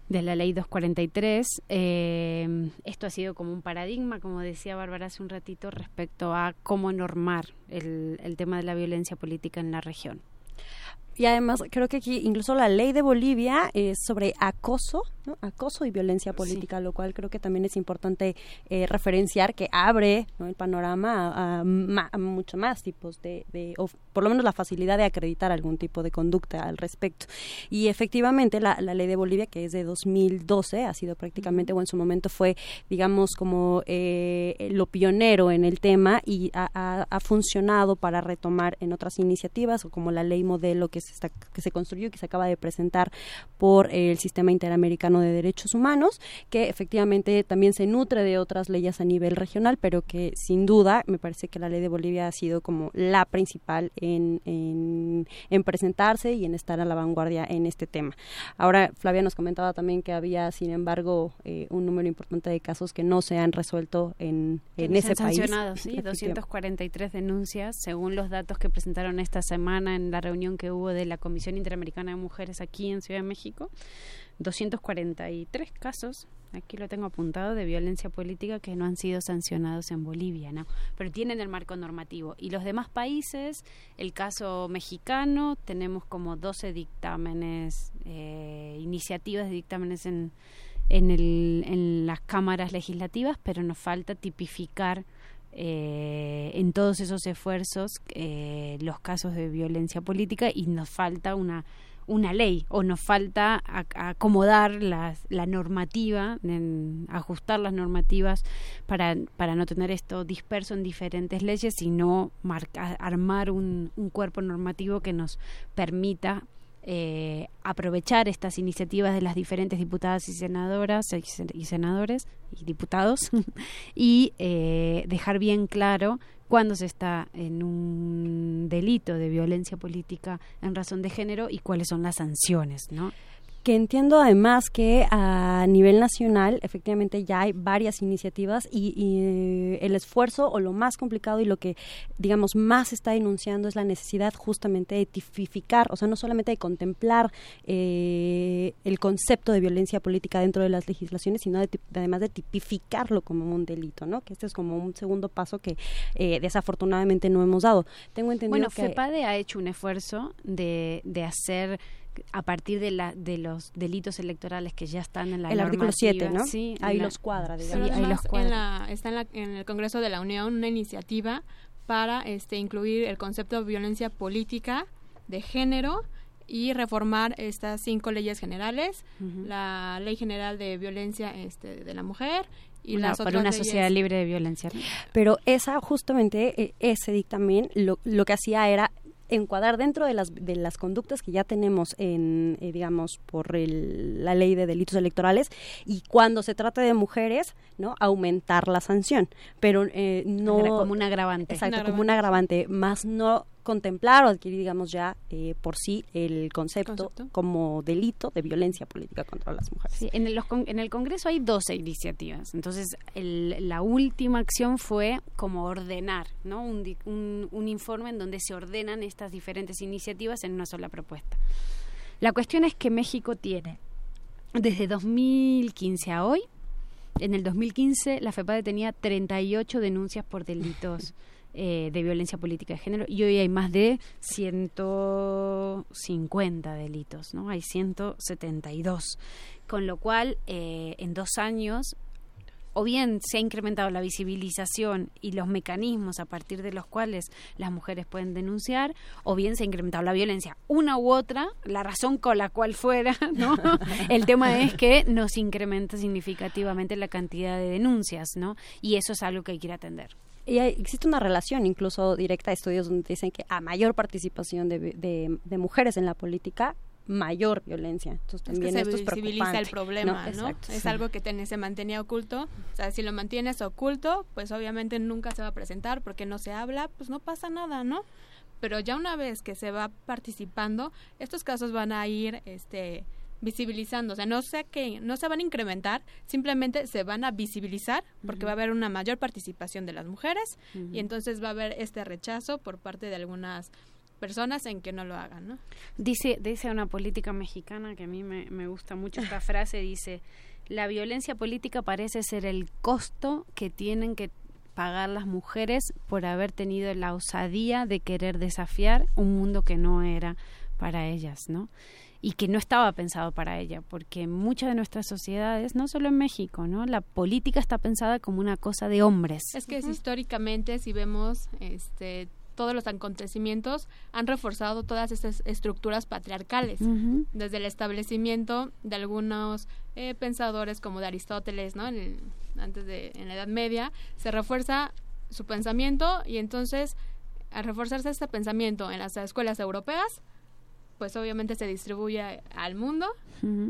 Speaker 9: de la ley 243. Eh, esto ha sido como un paradigma, como decía Bárbara hace un ratito, respecto a cómo normar el tema de la violencia política en la región.
Speaker 10: Y además creo que aquí incluso la ley de Bolivia es sobre acoso, acoso y violencia política, lo cual creo que también es importante eh, referenciar que abre el panorama a, mucho más tipos de, o por lo menos la facilidad de acreditar algún tipo de conducta al respecto. Y efectivamente la, ley de Bolivia, que es de 2012, ha sido prácticamente, o en su momento fue, digamos, como eh, lo pionero en el tema y ha, ha funcionado para retomar en otras iniciativas, o como la ley modelo que se que se construyó y que se acaba de presentar por el Sistema Interamericano de Derechos Humanos, que efectivamente también se nutre de otras leyes a nivel regional, pero que sin duda me parece que la ley de Bolivia ha sido como la principal en, en, presentarse y en estar a la vanguardia en este tema. Ahora, Flavia nos comentaba también que había, sin embargo, eh, un número importante de casos que no se han resuelto en, en ese país.
Speaker 9: Sí, [laughs] 243 denuncias, según los datos que presentaron esta semana en la reunión que hubo de la Comisión Interamericana de Mujeres aquí en Ciudad de México, 243 casos, aquí lo tengo apuntado, de violencia política que no han sido sancionados en Bolivia, ¿no? Pero tienen el marco normativo. Y los demás países, el caso mexicano, tenemos como 12 dictámenes, eh, iniciativas de dictámenes en, en, el, en las cámaras legislativas, pero nos falta tipificar eh, en todos esos esfuerzos eh, los casos de violencia política y nos falta una una ley o nos falta acomodar la normativa, ajustar las normativas para, para no tener esto disperso en diferentes leyes, sino armar un, un cuerpo normativo que nos permita eh, aprovechar estas iniciativas de las diferentes diputadas y senadoras y senadores y diputados [laughs] y eh, dejar bien claro cuándo se está en un delito de violencia política en razón de género y cuáles son las sanciones, ¿no?
Speaker 10: Que entiendo además que a nivel nacional efectivamente ya hay varias iniciativas y, eh, el esfuerzo o lo más complicado y lo que digamos más está denunciando es la necesidad justamente de tipificar, o sea, no solamente de contemplar eh, el concepto de violencia política dentro de las legislaciones, sino además de tipificarlo como un delito, ¿no? Que este es como un segundo paso que eh, desafortunadamente no hemos dado. Tengo entendido
Speaker 9: bueno,
Speaker 10: que...
Speaker 9: FEPADE ha hecho un esfuerzo de, de hacer a partir de, la, de los delitos electorales que ya están en la
Speaker 10: el artículo 7, ¿no? Sí, ahí los cuadra,
Speaker 8: digamos. ahí los cuadra. está en, la, en, el Congreso de la Unión una iniciativa para este incluir el concepto de violencia política de género y reformar estas cinco leyes generales, la Ley General de Violencia este, de la Mujer y las
Speaker 9: para una sociedad libre de violencia.
Speaker 10: Pero esa justamente e, ese dictamen lo, lo que hacía era encuadrar dentro de las, de las conductas que ya tenemos en, eh, digamos, por la ley de delitos electorales y cuando se trata de mujeres, ¿no? Aumentar la sanción, pero eh, no...
Speaker 9: Como un agravante.
Speaker 10: Exacto, como un agravante, más no contemplar o adquirir, digamos, ya eh, por sí el concepto, como delito de violencia política contra las mujeres.
Speaker 9: Sí, en, el, en el Congreso hay 12 iniciativas. Entonces, la última acción fue como ordenar, ¿no? Un, un, un informe en donde se ordenan estas diferentes iniciativas en una sola propuesta. La cuestión es que México tiene, desde 2015 a hoy, en el 2015 la FEPADE tenía 38 denuncias por delitos [laughs] eh, de violencia política de género y hoy hay más de 150 delitos, ¿no? Hay 172. Con lo cual, eh, en dos años o bien se ha incrementado la visibilización y los mecanismos a partir de los cuales las mujeres pueden denunciar, o bien se ha incrementado la violencia. Una u otra, la razón con la cual fuera, [laughs] ¿no? El tema es que nos incrementa significativamente la cantidad de denuncias, ¿no? Y eso es algo que hay que ir a atender.
Speaker 10: Y existe una relación incluso directa, estudios donde dicen que a mayor participación de, de, mujeres en la política, mayor violencia. Entonces también
Speaker 8: es
Speaker 10: que
Speaker 8: se visibiliza el problema, ¿no? es algo que se mantenía oculto. O sea, si lo mantienes oculto, pues obviamente nunca se va a presentar porque no se habla, pues no pasa nada, ¿no? Pero ya una vez que se va participando, estos casos van a ir, este, visibilizando, o sea, no sé que no se van a incrementar, simplemente se van a visibilizar porque va a haber una mayor participación de las mujeres y entonces va a haber este rechazo por parte de algunas personas en que no lo hagan, ¿no?
Speaker 9: Dice, dice una política mexicana que a mí me, me gusta mucho esta [laughs] frase, dice, la violencia política parece ser el costo que tienen que pagar las mujeres por haber tenido la osadía de querer desafiar un mundo que no era para ellas, ¿no? Y que no estaba pensado para ella, porque en muchas de nuestras sociedades, no solo en México, ¿no? La política está pensada como una cosa de hombres.
Speaker 8: Es que históricamente, si vemos este todos los acontecimientos han reforzado todas estas estructuras patriarcales, desde el establecimiento de algunos eh, pensadores como de Aristóteles, ¿no? antes de en la Edad Media, se refuerza su pensamiento y entonces al reforzarse este pensamiento en las escuelas europeas, pues obviamente se distribuye al mundo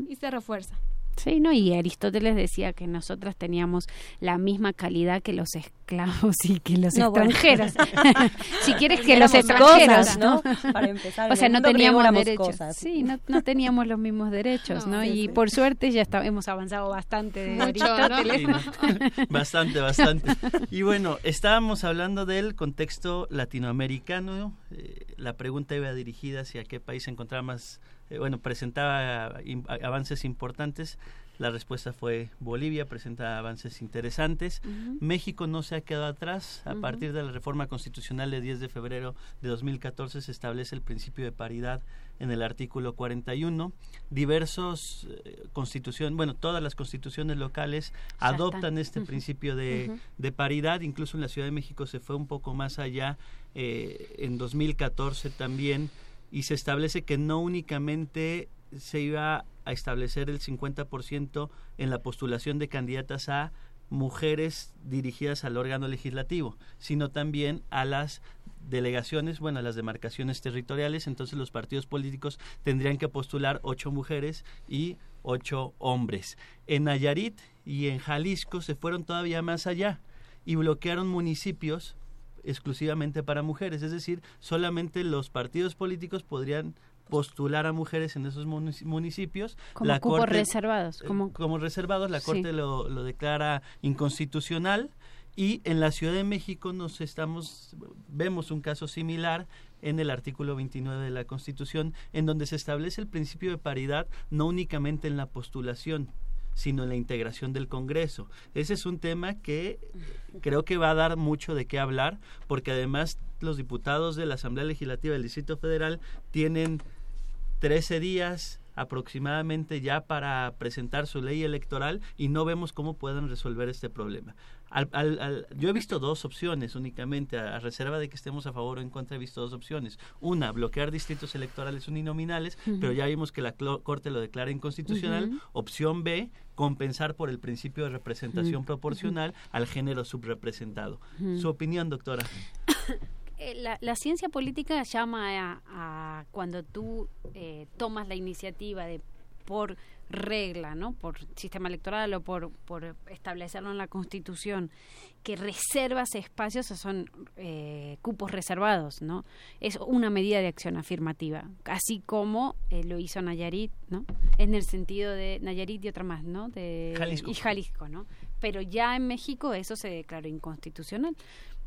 Speaker 8: y se refuerza.
Speaker 9: Sí, ¿no? Y Aristóteles decía que nosotras teníamos la misma calidad que los esclavos y que los extranjeros. [laughs] si quieres que los extranjeros, ¿no? Para empezar. O sea, no teníamos derechos. Sí, no, no, teníamos los mismos derechos, ¿no? y por suerte ya está, hemos avanzado bastante de Aristóteles. [laughs]
Speaker 1: bastante, bastante. Y bueno, estábamos hablando del contexto latinoamericano. Eh, la pregunta iba dirigida hacia qué país se encontraba más eh, bueno, presentaba avances importantes. La respuesta fue Bolivia, presenta avances interesantes. México no se ha quedado atrás. A partir de la reforma constitucional de 10 de febrero de 2014 se establece el principio de paridad en el artículo 41. Diversos eh, constituciones, bueno, todas las constituciones locales adoptan este principio de, de, paridad. Incluso en la Ciudad de México se fue un poco más allá. Eh, en 2014 también y se establece que no únicamente se iba a establecer el 50% en la postulación de candidatas a mujeres dirigidas al órgano legislativo, sino también a las delegaciones, bueno, a las demarcaciones territoriales, entonces los partidos políticos tendrían que postular ocho mujeres y ocho hombres. En Nayarit y en Jalisco se fueron todavía más allá y bloquearon municipios exclusivamente para mujeres, es decir, solamente los partidos políticos podrían postular a mujeres en esos municipios.
Speaker 9: Como la cupos reservados.
Speaker 1: Eh, como... reservados, la Corte lo, lo declara inconstitucional y en la Ciudad de México nos estamos vemos un caso similar en el artículo 29 de la Constitución en donde se establece el principio de paridad no únicamente en la postulación sino en la integración del Congreso. Ese es un tema que creo que va a dar mucho de qué hablar, porque además los diputados de la Asamblea Legislativa del Distrito Federal tienen 13 días aproximadamente ya para presentar su ley electoral y no vemos cómo pueden resolver este problema. Al, yo he visto dos opciones únicamente, a, reserva de que estemos a favor o en contra, he visto dos opciones. Una, bloquear distritos electorales uninominales, pero ya vimos que la Corte lo declara inconstitucional. Opción B, compensar por el principio de representación proporcional al género subrepresentado. Su opinión, doctora. [coughs]
Speaker 9: Eh, la, ciencia política llama a, cuando tú eh, tomas la iniciativa de por regla, ¿no? Por sistema electoral o por, por establecerlo en la Constitución, que reservas espacios son eh, cupos reservados, ¿no? Es una medida de acción afirmativa, así como eh, lo hizo Nayarit, ¿no? En el sentido de Nayarit y otra más, ¿no? De
Speaker 1: Jalisco.
Speaker 9: Y Jalisco, ¿no? Pero ya en México eso se declaró inconstitucional.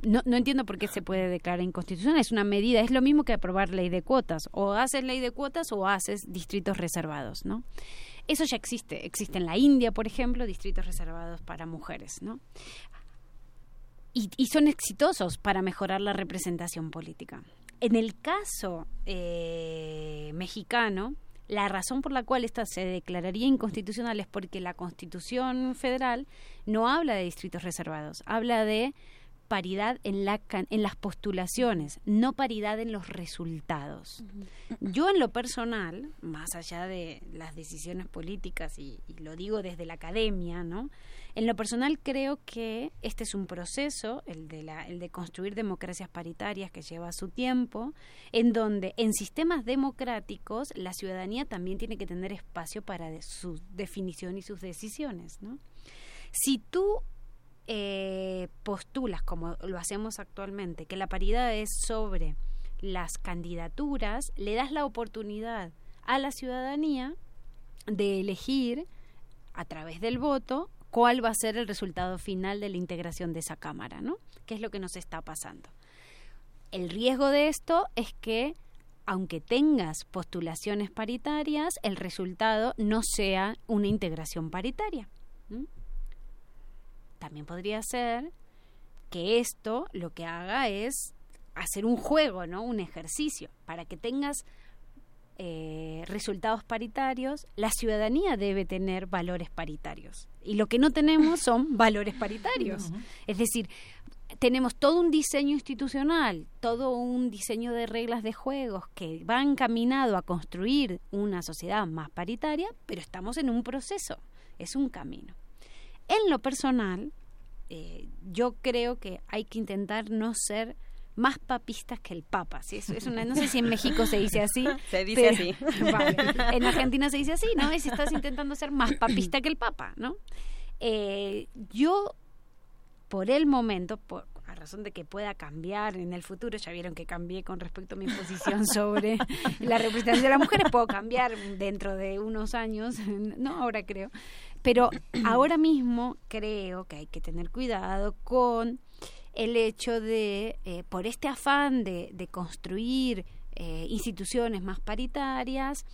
Speaker 9: No, no entiendo por qué se puede declarar inconstitucional. Es una medida, es lo mismo que aprobar ley de cuotas. O haces ley de cuotas o haces distritos reservados, ¿no? Eso ya existe. Existe en la India, por ejemplo, distritos reservados para mujeres, ¿no? Y, son exitosos para mejorar la representación política. En el caso eh, mexicano, la razón por la cual esta se declararía inconstitucional es porque la Constitución Federal no habla de distritos reservados, habla de paridad en, la, en las postulaciones, no paridad en los resultados. Yo en lo personal, más allá de las decisiones políticas, y, y, lo digo desde la academia, ¿no? En lo personal creo que este es un proceso, el de, la, el de construir democracias paritarias que lleva su tiempo, en donde en sistemas democráticos la ciudadanía también tiene que tener espacio para su definición y sus decisiones, ¿no? Si tú eh, postulas, como lo hacemos actualmente, que la paridad es sobre las candidaturas, le das la oportunidad a la ciudadanía de elegir a través del voto cuál va a ser el resultado final de la integración de esa Cámara, ¿no? ¿Qué es lo que nos está pasando? El riesgo de esto es que, aunque tengas postulaciones paritarias, el resultado no sea una integración paritaria. También podría ser que esto lo que haga es hacer un juego, ¿no? Un ejercicio. Para que tengas eh, resultados paritarios, la ciudadanía debe tener valores paritarios. Y lo que no tenemos son [laughs] valores paritarios. Es decir, tenemos todo un diseño institucional, todo un diseño de reglas de juegos que va encaminado a construir una sociedad más paritaria, pero estamos en un proceso, es un camino. En lo personal, eh, yo creo que hay que intentar no ser más papistas que el Papa. ¿sí? Es, una, no sé si en México se dice así. [laughs]
Speaker 10: Se dice así. [laughs]
Speaker 9: en Argentina se dice así, ¿no? Es estás intentando ser más papista que el Papa, ¿no? Eh, yo, por el momento, por, a razón de que pueda cambiar en el futuro, ya vieron que cambié con respecto a mi posición [laughs] sobre la representación de las mujeres, puedo cambiar dentro de unos años, no ahora creo, pero ahora mismo creo que hay que tener cuidado con el hecho de, eh, por este afán de, de construir eh, instituciones más paritarias,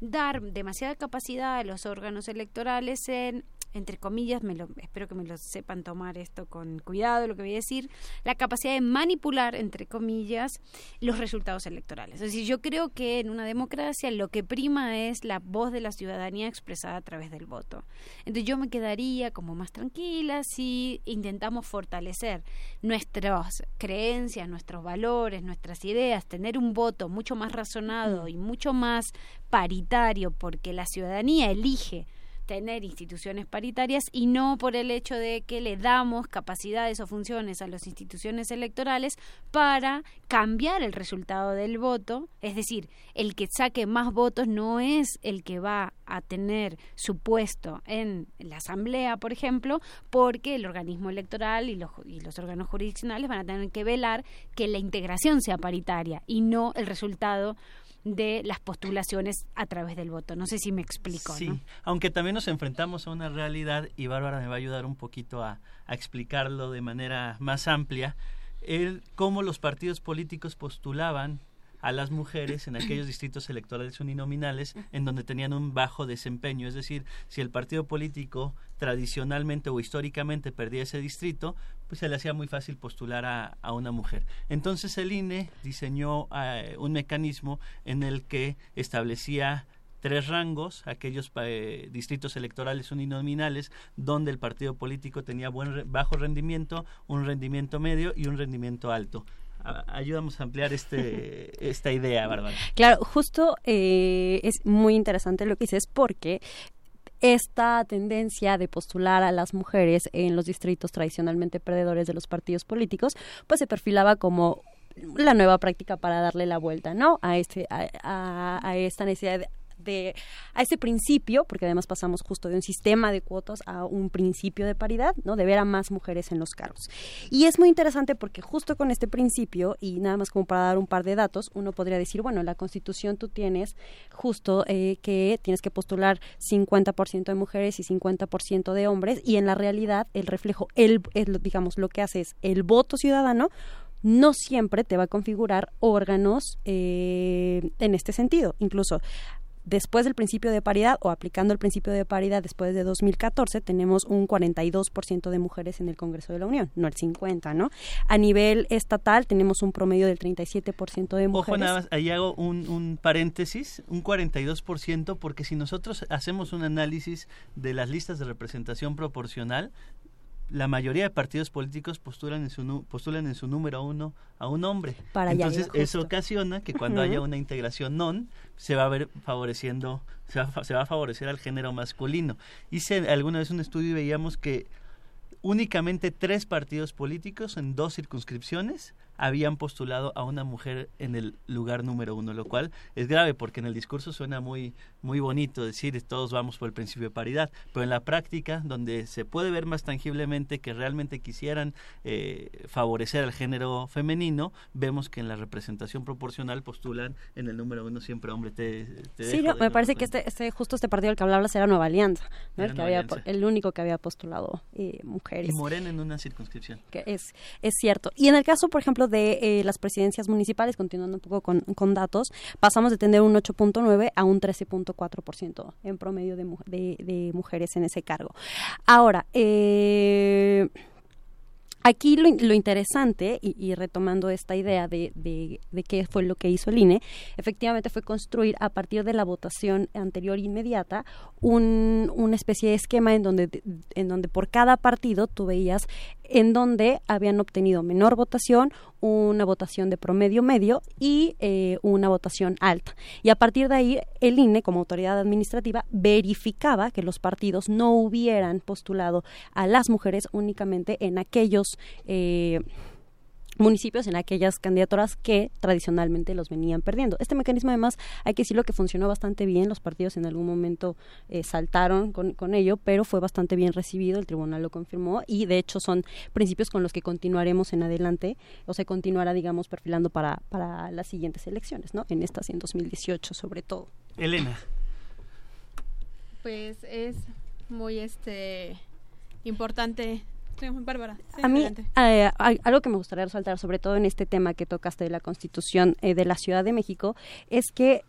Speaker 9: dar demasiada capacidad a los órganos electorales en entre comillas, me lo, espero que me lo sepan tomar esto con cuidado, lo que voy a decir, la capacidad de manipular, entre comillas, los resultados electorales. Es decir, yo creo que en una democracia lo que prima es la voz de la ciudadanía expresada a través del voto. Entonces yo me quedaría como más tranquila si intentamos fortalecer nuestras creencias, nuestros valores, nuestras ideas, tener un voto mucho más razonado y mucho más paritario porque la ciudadanía elige tener instituciones paritarias y no por el hecho de que le damos capacidades o funciones a las instituciones electorales para cambiar el resultado del voto, es decir, el que saque más votos no es el que va a tener su puesto en la asamblea, por ejemplo, porque el organismo electoral y los, y los órganos jurisdiccionales van a tener que velar que la integración sea paritaria y no el resultado de las postulaciones a través del voto. No sé si me explico.
Speaker 1: Sí, aunque también nos enfrentamos a una realidad y Bárbara me va a ayudar un poquito a, a explicarlo de manera más amplia, el cómo los partidos políticos postulaban a las mujeres en aquellos [coughs] distritos electorales uninominales en donde tenían un bajo desempeño. Es decir, si el partido político tradicionalmente o históricamente perdía ese distrito, pues se le hacía muy fácil postular a, a una mujer. Entonces el INE diseñó eh, un mecanismo en el que establecía tres rangos, aquellos eh, distritos electorales uninominales donde el partido político tenía buen bajo rendimiento, un rendimiento medio y un rendimiento alto ayudamos a ampliar este, [laughs] esta idea, Bárbara.
Speaker 10: Claro, justo eh, es muy interesante lo que dices porque esta tendencia de postular a las mujeres en los distritos tradicionalmente perdedores de los partidos políticos, pues se perfilaba como la nueva práctica para darle la vuelta, ¿no? A este, a, a esta necesidad a ese principio, porque además pasamos justo de un sistema de cuotas a un principio de paridad, ¿no? De ver a más mujeres en los cargos. Y es muy interesante porque justo con este principio, y nada más como para dar un par de datos, uno podría decir, bueno, la Constitución tú tienes justo eh, que tienes que postular 50% de mujeres y 50% de hombres, y en la realidad el reflejo, el, digamos, lo que hace es el voto ciudadano no siempre te va a configurar órganos eh, en este sentido. Incluso después del principio de paridad o aplicando el principio de paridad después de 2014 tenemos un 42% de mujeres en el Congreso de la Unión, no el 50, ¿no? A nivel estatal tenemos un promedio del 37% de mujeres.
Speaker 1: Ojo, nada más, ahí hago un, un paréntesis, un 42% porque si nosotros hacemos un análisis de las listas de representación proporcional, la mayoría de partidos políticos postulan en su postulan en su número uno a un hombre.
Speaker 10: Para
Speaker 1: Entonces eso ocasiona que cuando haya una integración non se va a ver favoreciendo se va, se va a favorecer al género masculino. Hice alguna vez un estudio y veíamos que únicamente tres partidos políticos en dos circunscripciones habían postulado a una mujer en el lugar número uno, lo cual es grave porque en el discurso suena muy, muy bonito decir todos vamos por el principio de paridad, pero en la práctica, donde se puede ver más tangiblemente que realmente quisieran eh, favorecer al género femenino, vemos que en la representación proporcional postulan en el número uno siempre hombre. Te,
Speaker 10: sí, me parece que este, este, justo este partido del que hablabas era Nueva Alianza, el, que había, el único que había postulado eh, mujeres.
Speaker 1: Y Morena en una circunscripción.
Speaker 10: Que es, es cierto. Y en el caso, por ejemplo, de eh, las presidencias municipales, continuando un poco con, con datos, pasamos de tener un 8.9 a un 13.4% en promedio de, de, de, mujeres en ese cargo. Ahora, eh, Aquí lo, lo interesante, y, retomando esta idea de, de, qué fue lo que hizo el INE, efectivamente fue construir a partir de la votación anterior inmediata un, una especie de esquema en donde, en donde por cada partido tú veías en donde habían obtenido menor votación, una votación de promedio medio y eh, una votación alta. Y a partir de ahí, el INE, como autoridad administrativa, verificaba que los partidos no hubieran postulado a las mujeres únicamente en aquellos eh, municipios en aquellas candidaturas que tradicionalmente los venían perdiendo. Este mecanismo además hay que decirlo que funcionó bastante bien, los partidos en algún momento eh, saltaron con, con, ello, pero fue bastante bien recibido, el tribunal lo confirmó y de hecho son principios con los que continuaremos en adelante o se continuará digamos perfilando para, para las siguientes elecciones, ¿no? En estas y en 2018 sobre todo.
Speaker 1: Elena.
Speaker 8: Pues es muy este importante Bárbara.
Speaker 10: a mí, eh, algo que me gustaría resaltar, sobre todo en este tema que tocaste de la Constitución eh, de la Ciudad de México, es que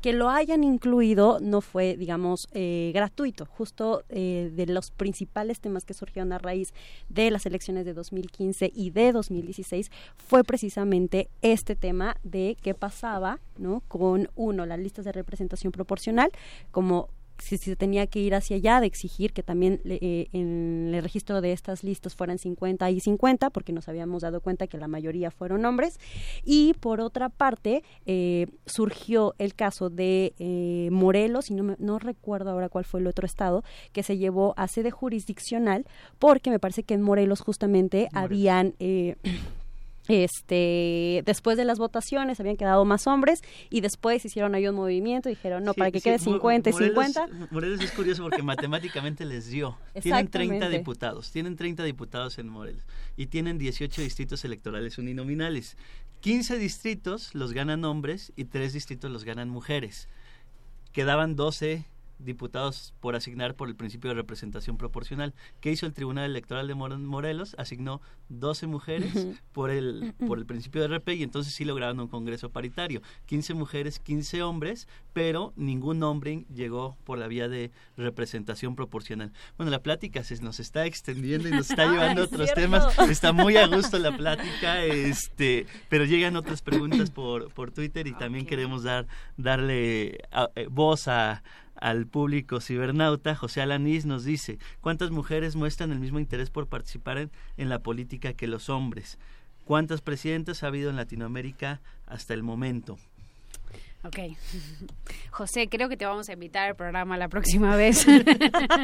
Speaker 10: que lo hayan incluido no fue, digamos, eh, gratuito. Justo de los principales temas que surgieron a raíz de las elecciones de 2015 y de 2016 fue precisamente este tema de qué pasaba, ¿no? Con uno, las listas de representación proporcional como si, se tenía que ir hacia allá, de exigir que también eh, en el registro de estas listas fueran 50 y 50, porque nos habíamos dado cuenta que la mayoría fueron hombres. Y por otra parte, eh, surgió el caso de eh, Morelos, y no, no recuerdo ahora cuál fue el otro estado, que se llevó a sede jurisdiccional, porque me parece que en Morelos justamente habían este después de las votaciones habían quedado más hombres y después hicieron ahí un movimiento y dijeron no para que quede 50 y 50
Speaker 1: Morelos es curioso porque [laughs] matemáticamente les dio. Tienen 30 diputados tienen 30 diputados en Morelos y tienen 18 distritos electorales uninominales. 15 distritos los ganan hombres y 3 distritos los ganan mujeres. Quedaban 12 diputados por asignar por el principio de representación proporcional. ¿Qué hizo el Tribunal Electoral de Morelos? Asignó 12 mujeres por el, por el principio de RP y entonces sí lograron un Congreso paritario. 15 mujeres, 15 hombres, pero ningún hombre llegó por la vía de representación proporcional. Bueno, la plática se nos está extendiendo y nos está [laughs] llevando a otros temas. Está muy a gusto la plática, este, pero llegan otras preguntas por, por Twitter y también queremos dar, darle eh, voz a al público cibernauta, José Alanís nos dice, ¿cuántas mujeres muestran el mismo interés por participar en, la política que los hombres? ¿Cuántas presidentas ha habido en Latinoamérica hasta el momento?
Speaker 9: Ok. [laughs] José, creo que te vamos a invitar al programa la próxima vez.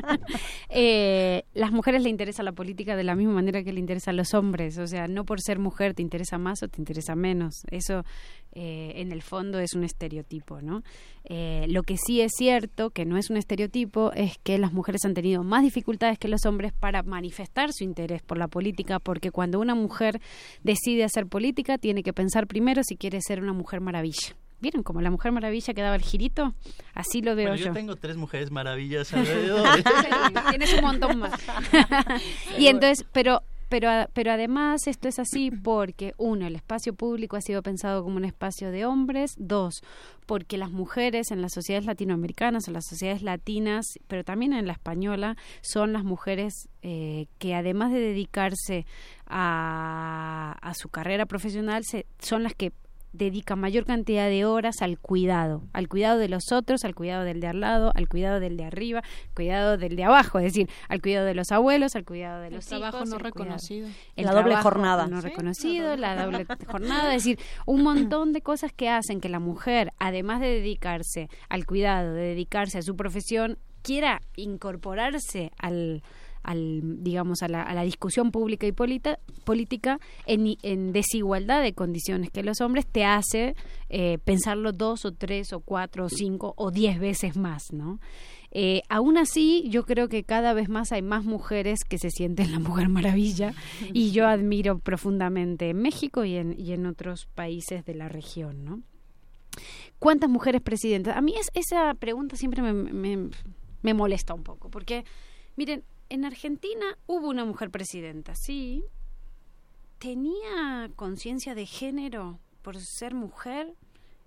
Speaker 9: [laughs] eh, las mujeres le interesa la política de la misma manera que le interesa a los hombres. O sea, no por ser mujer te interesa más o te interesa menos. Eso, eh, en el fondo, es un estereotipo, ¿no? Eh, lo que sí es cierto, que no es un estereotipo, es que las mujeres han tenido más dificultades que los hombres para manifestar su interés por la política, porque cuando una mujer decide hacer política, tiene que pensar primero si quiere ser una mujer maravilla. ¿Vieron como la Mujer Maravilla que daba el girito? Así lo veo
Speaker 1: yo.
Speaker 9: Yo
Speaker 1: tengo tres mujeres maravillas [laughs] alrededor.
Speaker 9: Tienes un montón más. [laughs] [laughs] y entonces, pero pero, pero además esto es así porque, uno, el espacio público ha sido pensado como un espacio de hombres, dos, porque las mujeres en las sociedades latinoamericanas, en las sociedades latinas, pero también en la española, son las mujeres eh, que además de dedicarse a, a su carrera profesional, se, son las que dedica mayor cantidad de horas al cuidado, al cuidado de los otros, al cuidado del de al lado, al cuidado del de arriba, al cuidado del de abajo, es decir, al cuidado de los abuelos, al cuidado de los
Speaker 8: el trabajo
Speaker 9: hijos,
Speaker 8: no
Speaker 9: el
Speaker 8: reconocido.
Speaker 9: el
Speaker 10: La doble
Speaker 9: trabajo
Speaker 10: jornada.
Speaker 9: no
Speaker 10: Sí,
Speaker 9: reconocido, la [laughs] doble jornada, es decir, un montón de cosas que hacen que la mujer, además de dedicarse al cuidado, de dedicarse a su profesión, quiera incorporarse al al, digamos, a la, a la discusión pública y polita- política en, desigualdad de condiciones que los hombres te hace eh, pensarlo dos o tres o cuatro o cinco o diez veces más, ¿no? Eh, aún así, yo creo que cada vez más hay más mujeres que se sienten la Mujer Maravilla y yo admiro profundamente en México y en, otros países de la región, ¿no? ¿Cuántas mujeres presidentas? A mí es, esa pregunta siempre me, me molesta un poco, porque, miren, en Argentina hubo una mujer presidenta, sí. ¿Tenía conciencia de género por ser mujer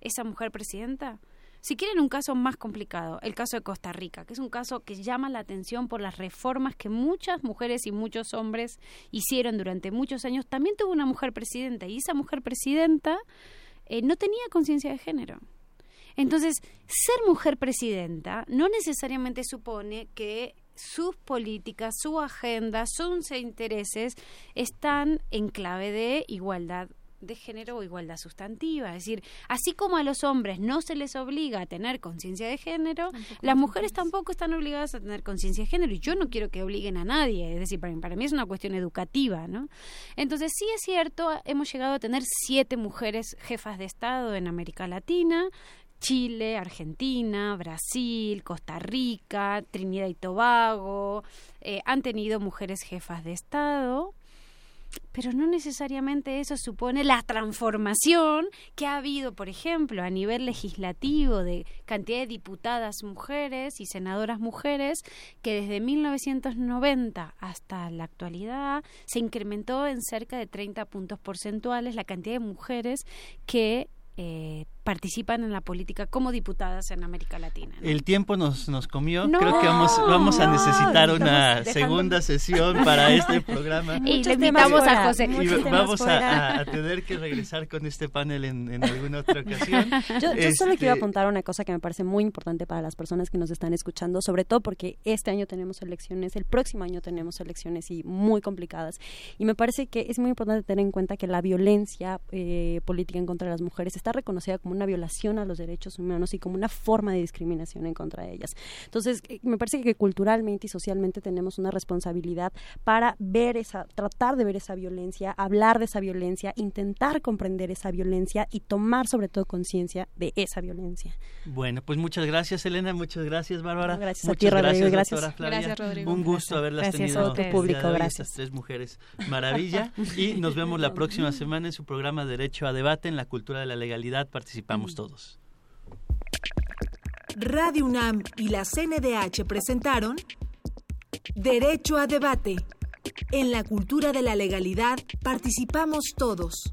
Speaker 9: esa mujer presidenta? Si quieren un caso más complicado, el caso de Costa Rica, que es un caso que llama la atención por las reformas que muchas mujeres y muchos hombres hicieron durante muchos años, también tuvo una mujer presidenta y esa mujer presidenta eh, no tenía conciencia de género. Entonces, ser mujer presidenta no necesariamente supone que sus políticas, su agenda, sus intereses están en clave de igualdad de género o igualdad sustantiva. Es decir, así como a los hombres no se les obliga a tener conciencia de género, las mujeres tampoco están obligadas a tener conciencia de género. Y yo no quiero que obliguen a nadie. Es decir, para mí, para mí es una cuestión educativa, ¿no? Entonces, sí es cierto, hemos llegado a tener siete mujeres jefas de Estado en América Latina. Chile, Argentina, Brasil, Costa Rica, Trinidad y Tobago, eh, han tenido mujeres jefas de Estado, pero no necesariamente eso supone la transformación que ha habido, por ejemplo, a nivel legislativo de cantidad de diputadas mujeres y senadoras mujeres, que desde 1990 hasta la actualidad se incrementó en cerca de 30 puntos porcentuales la cantidad de mujeres que eh, participan en la política como diputadas en América Latina. ¿no?
Speaker 1: El tiempo nos, nos comió.
Speaker 9: No,
Speaker 1: Creo que vamos, vamos a
Speaker 9: no,
Speaker 1: necesitar
Speaker 9: estamos
Speaker 1: una
Speaker 9: dejando-
Speaker 1: segunda [laughs] sesión para este programa.
Speaker 9: Y le invitamos a
Speaker 10: fuera,
Speaker 9: José.
Speaker 1: Y vamos a, a tener que regresar con este panel en, en alguna otra [laughs] ocasión.
Speaker 10: Yo, yo solo
Speaker 1: Este,
Speaker 10: quiero apuntar una cosa que me parece muy importante para las personas que nos están escuchando, sobre todo porque este año tenemos elecciones, el próximo año tenemos elecciones y muy complicadas. Y me parece que es muy importante tener en cuenta que la violencia eh, política en contra de las mujeres está reconocida como una violación a los derechos humanos y como una forma de discriminación en contra de ellas. Entonces, eh, me parece que culturalmente y socialmente tenemos una responsabilidad para ver esa, tratar de ver esa violencia, hablar de esa violencia, intentar comprender esa violencia y tomar sobre todo conciencia de esa violencia.
Speaker 1: Bueno, pues muchas gracias, Elena. Muchas gracias, Bárbara.
Speaker 10: No, gracias a
Speaker 1: muchas
Speaker 10: ti, Rodrigo,
Speaker 1: gracias,
Speaker 10: gracias.
Speaker 8: Gracias, Rodrigo.
Speaker 1: Un gusto
Speaker 10: Gracias.
Speaker 1: haberlas
Speaker 10: Gracias
Speaker 1: tenido
Speaker 10: a tu público, gracias.
Speaker 1: estas tres mujeres. Maravilla. [laughs] y nos vemos la próxima semana en su programa Derecho a Debate. En la cultura de la legalidad participamos todos.
Speaker 11: Radio UNAM y la CNDH presentaron Derecho a Debate. En la cultura de la legalidad participamos todos.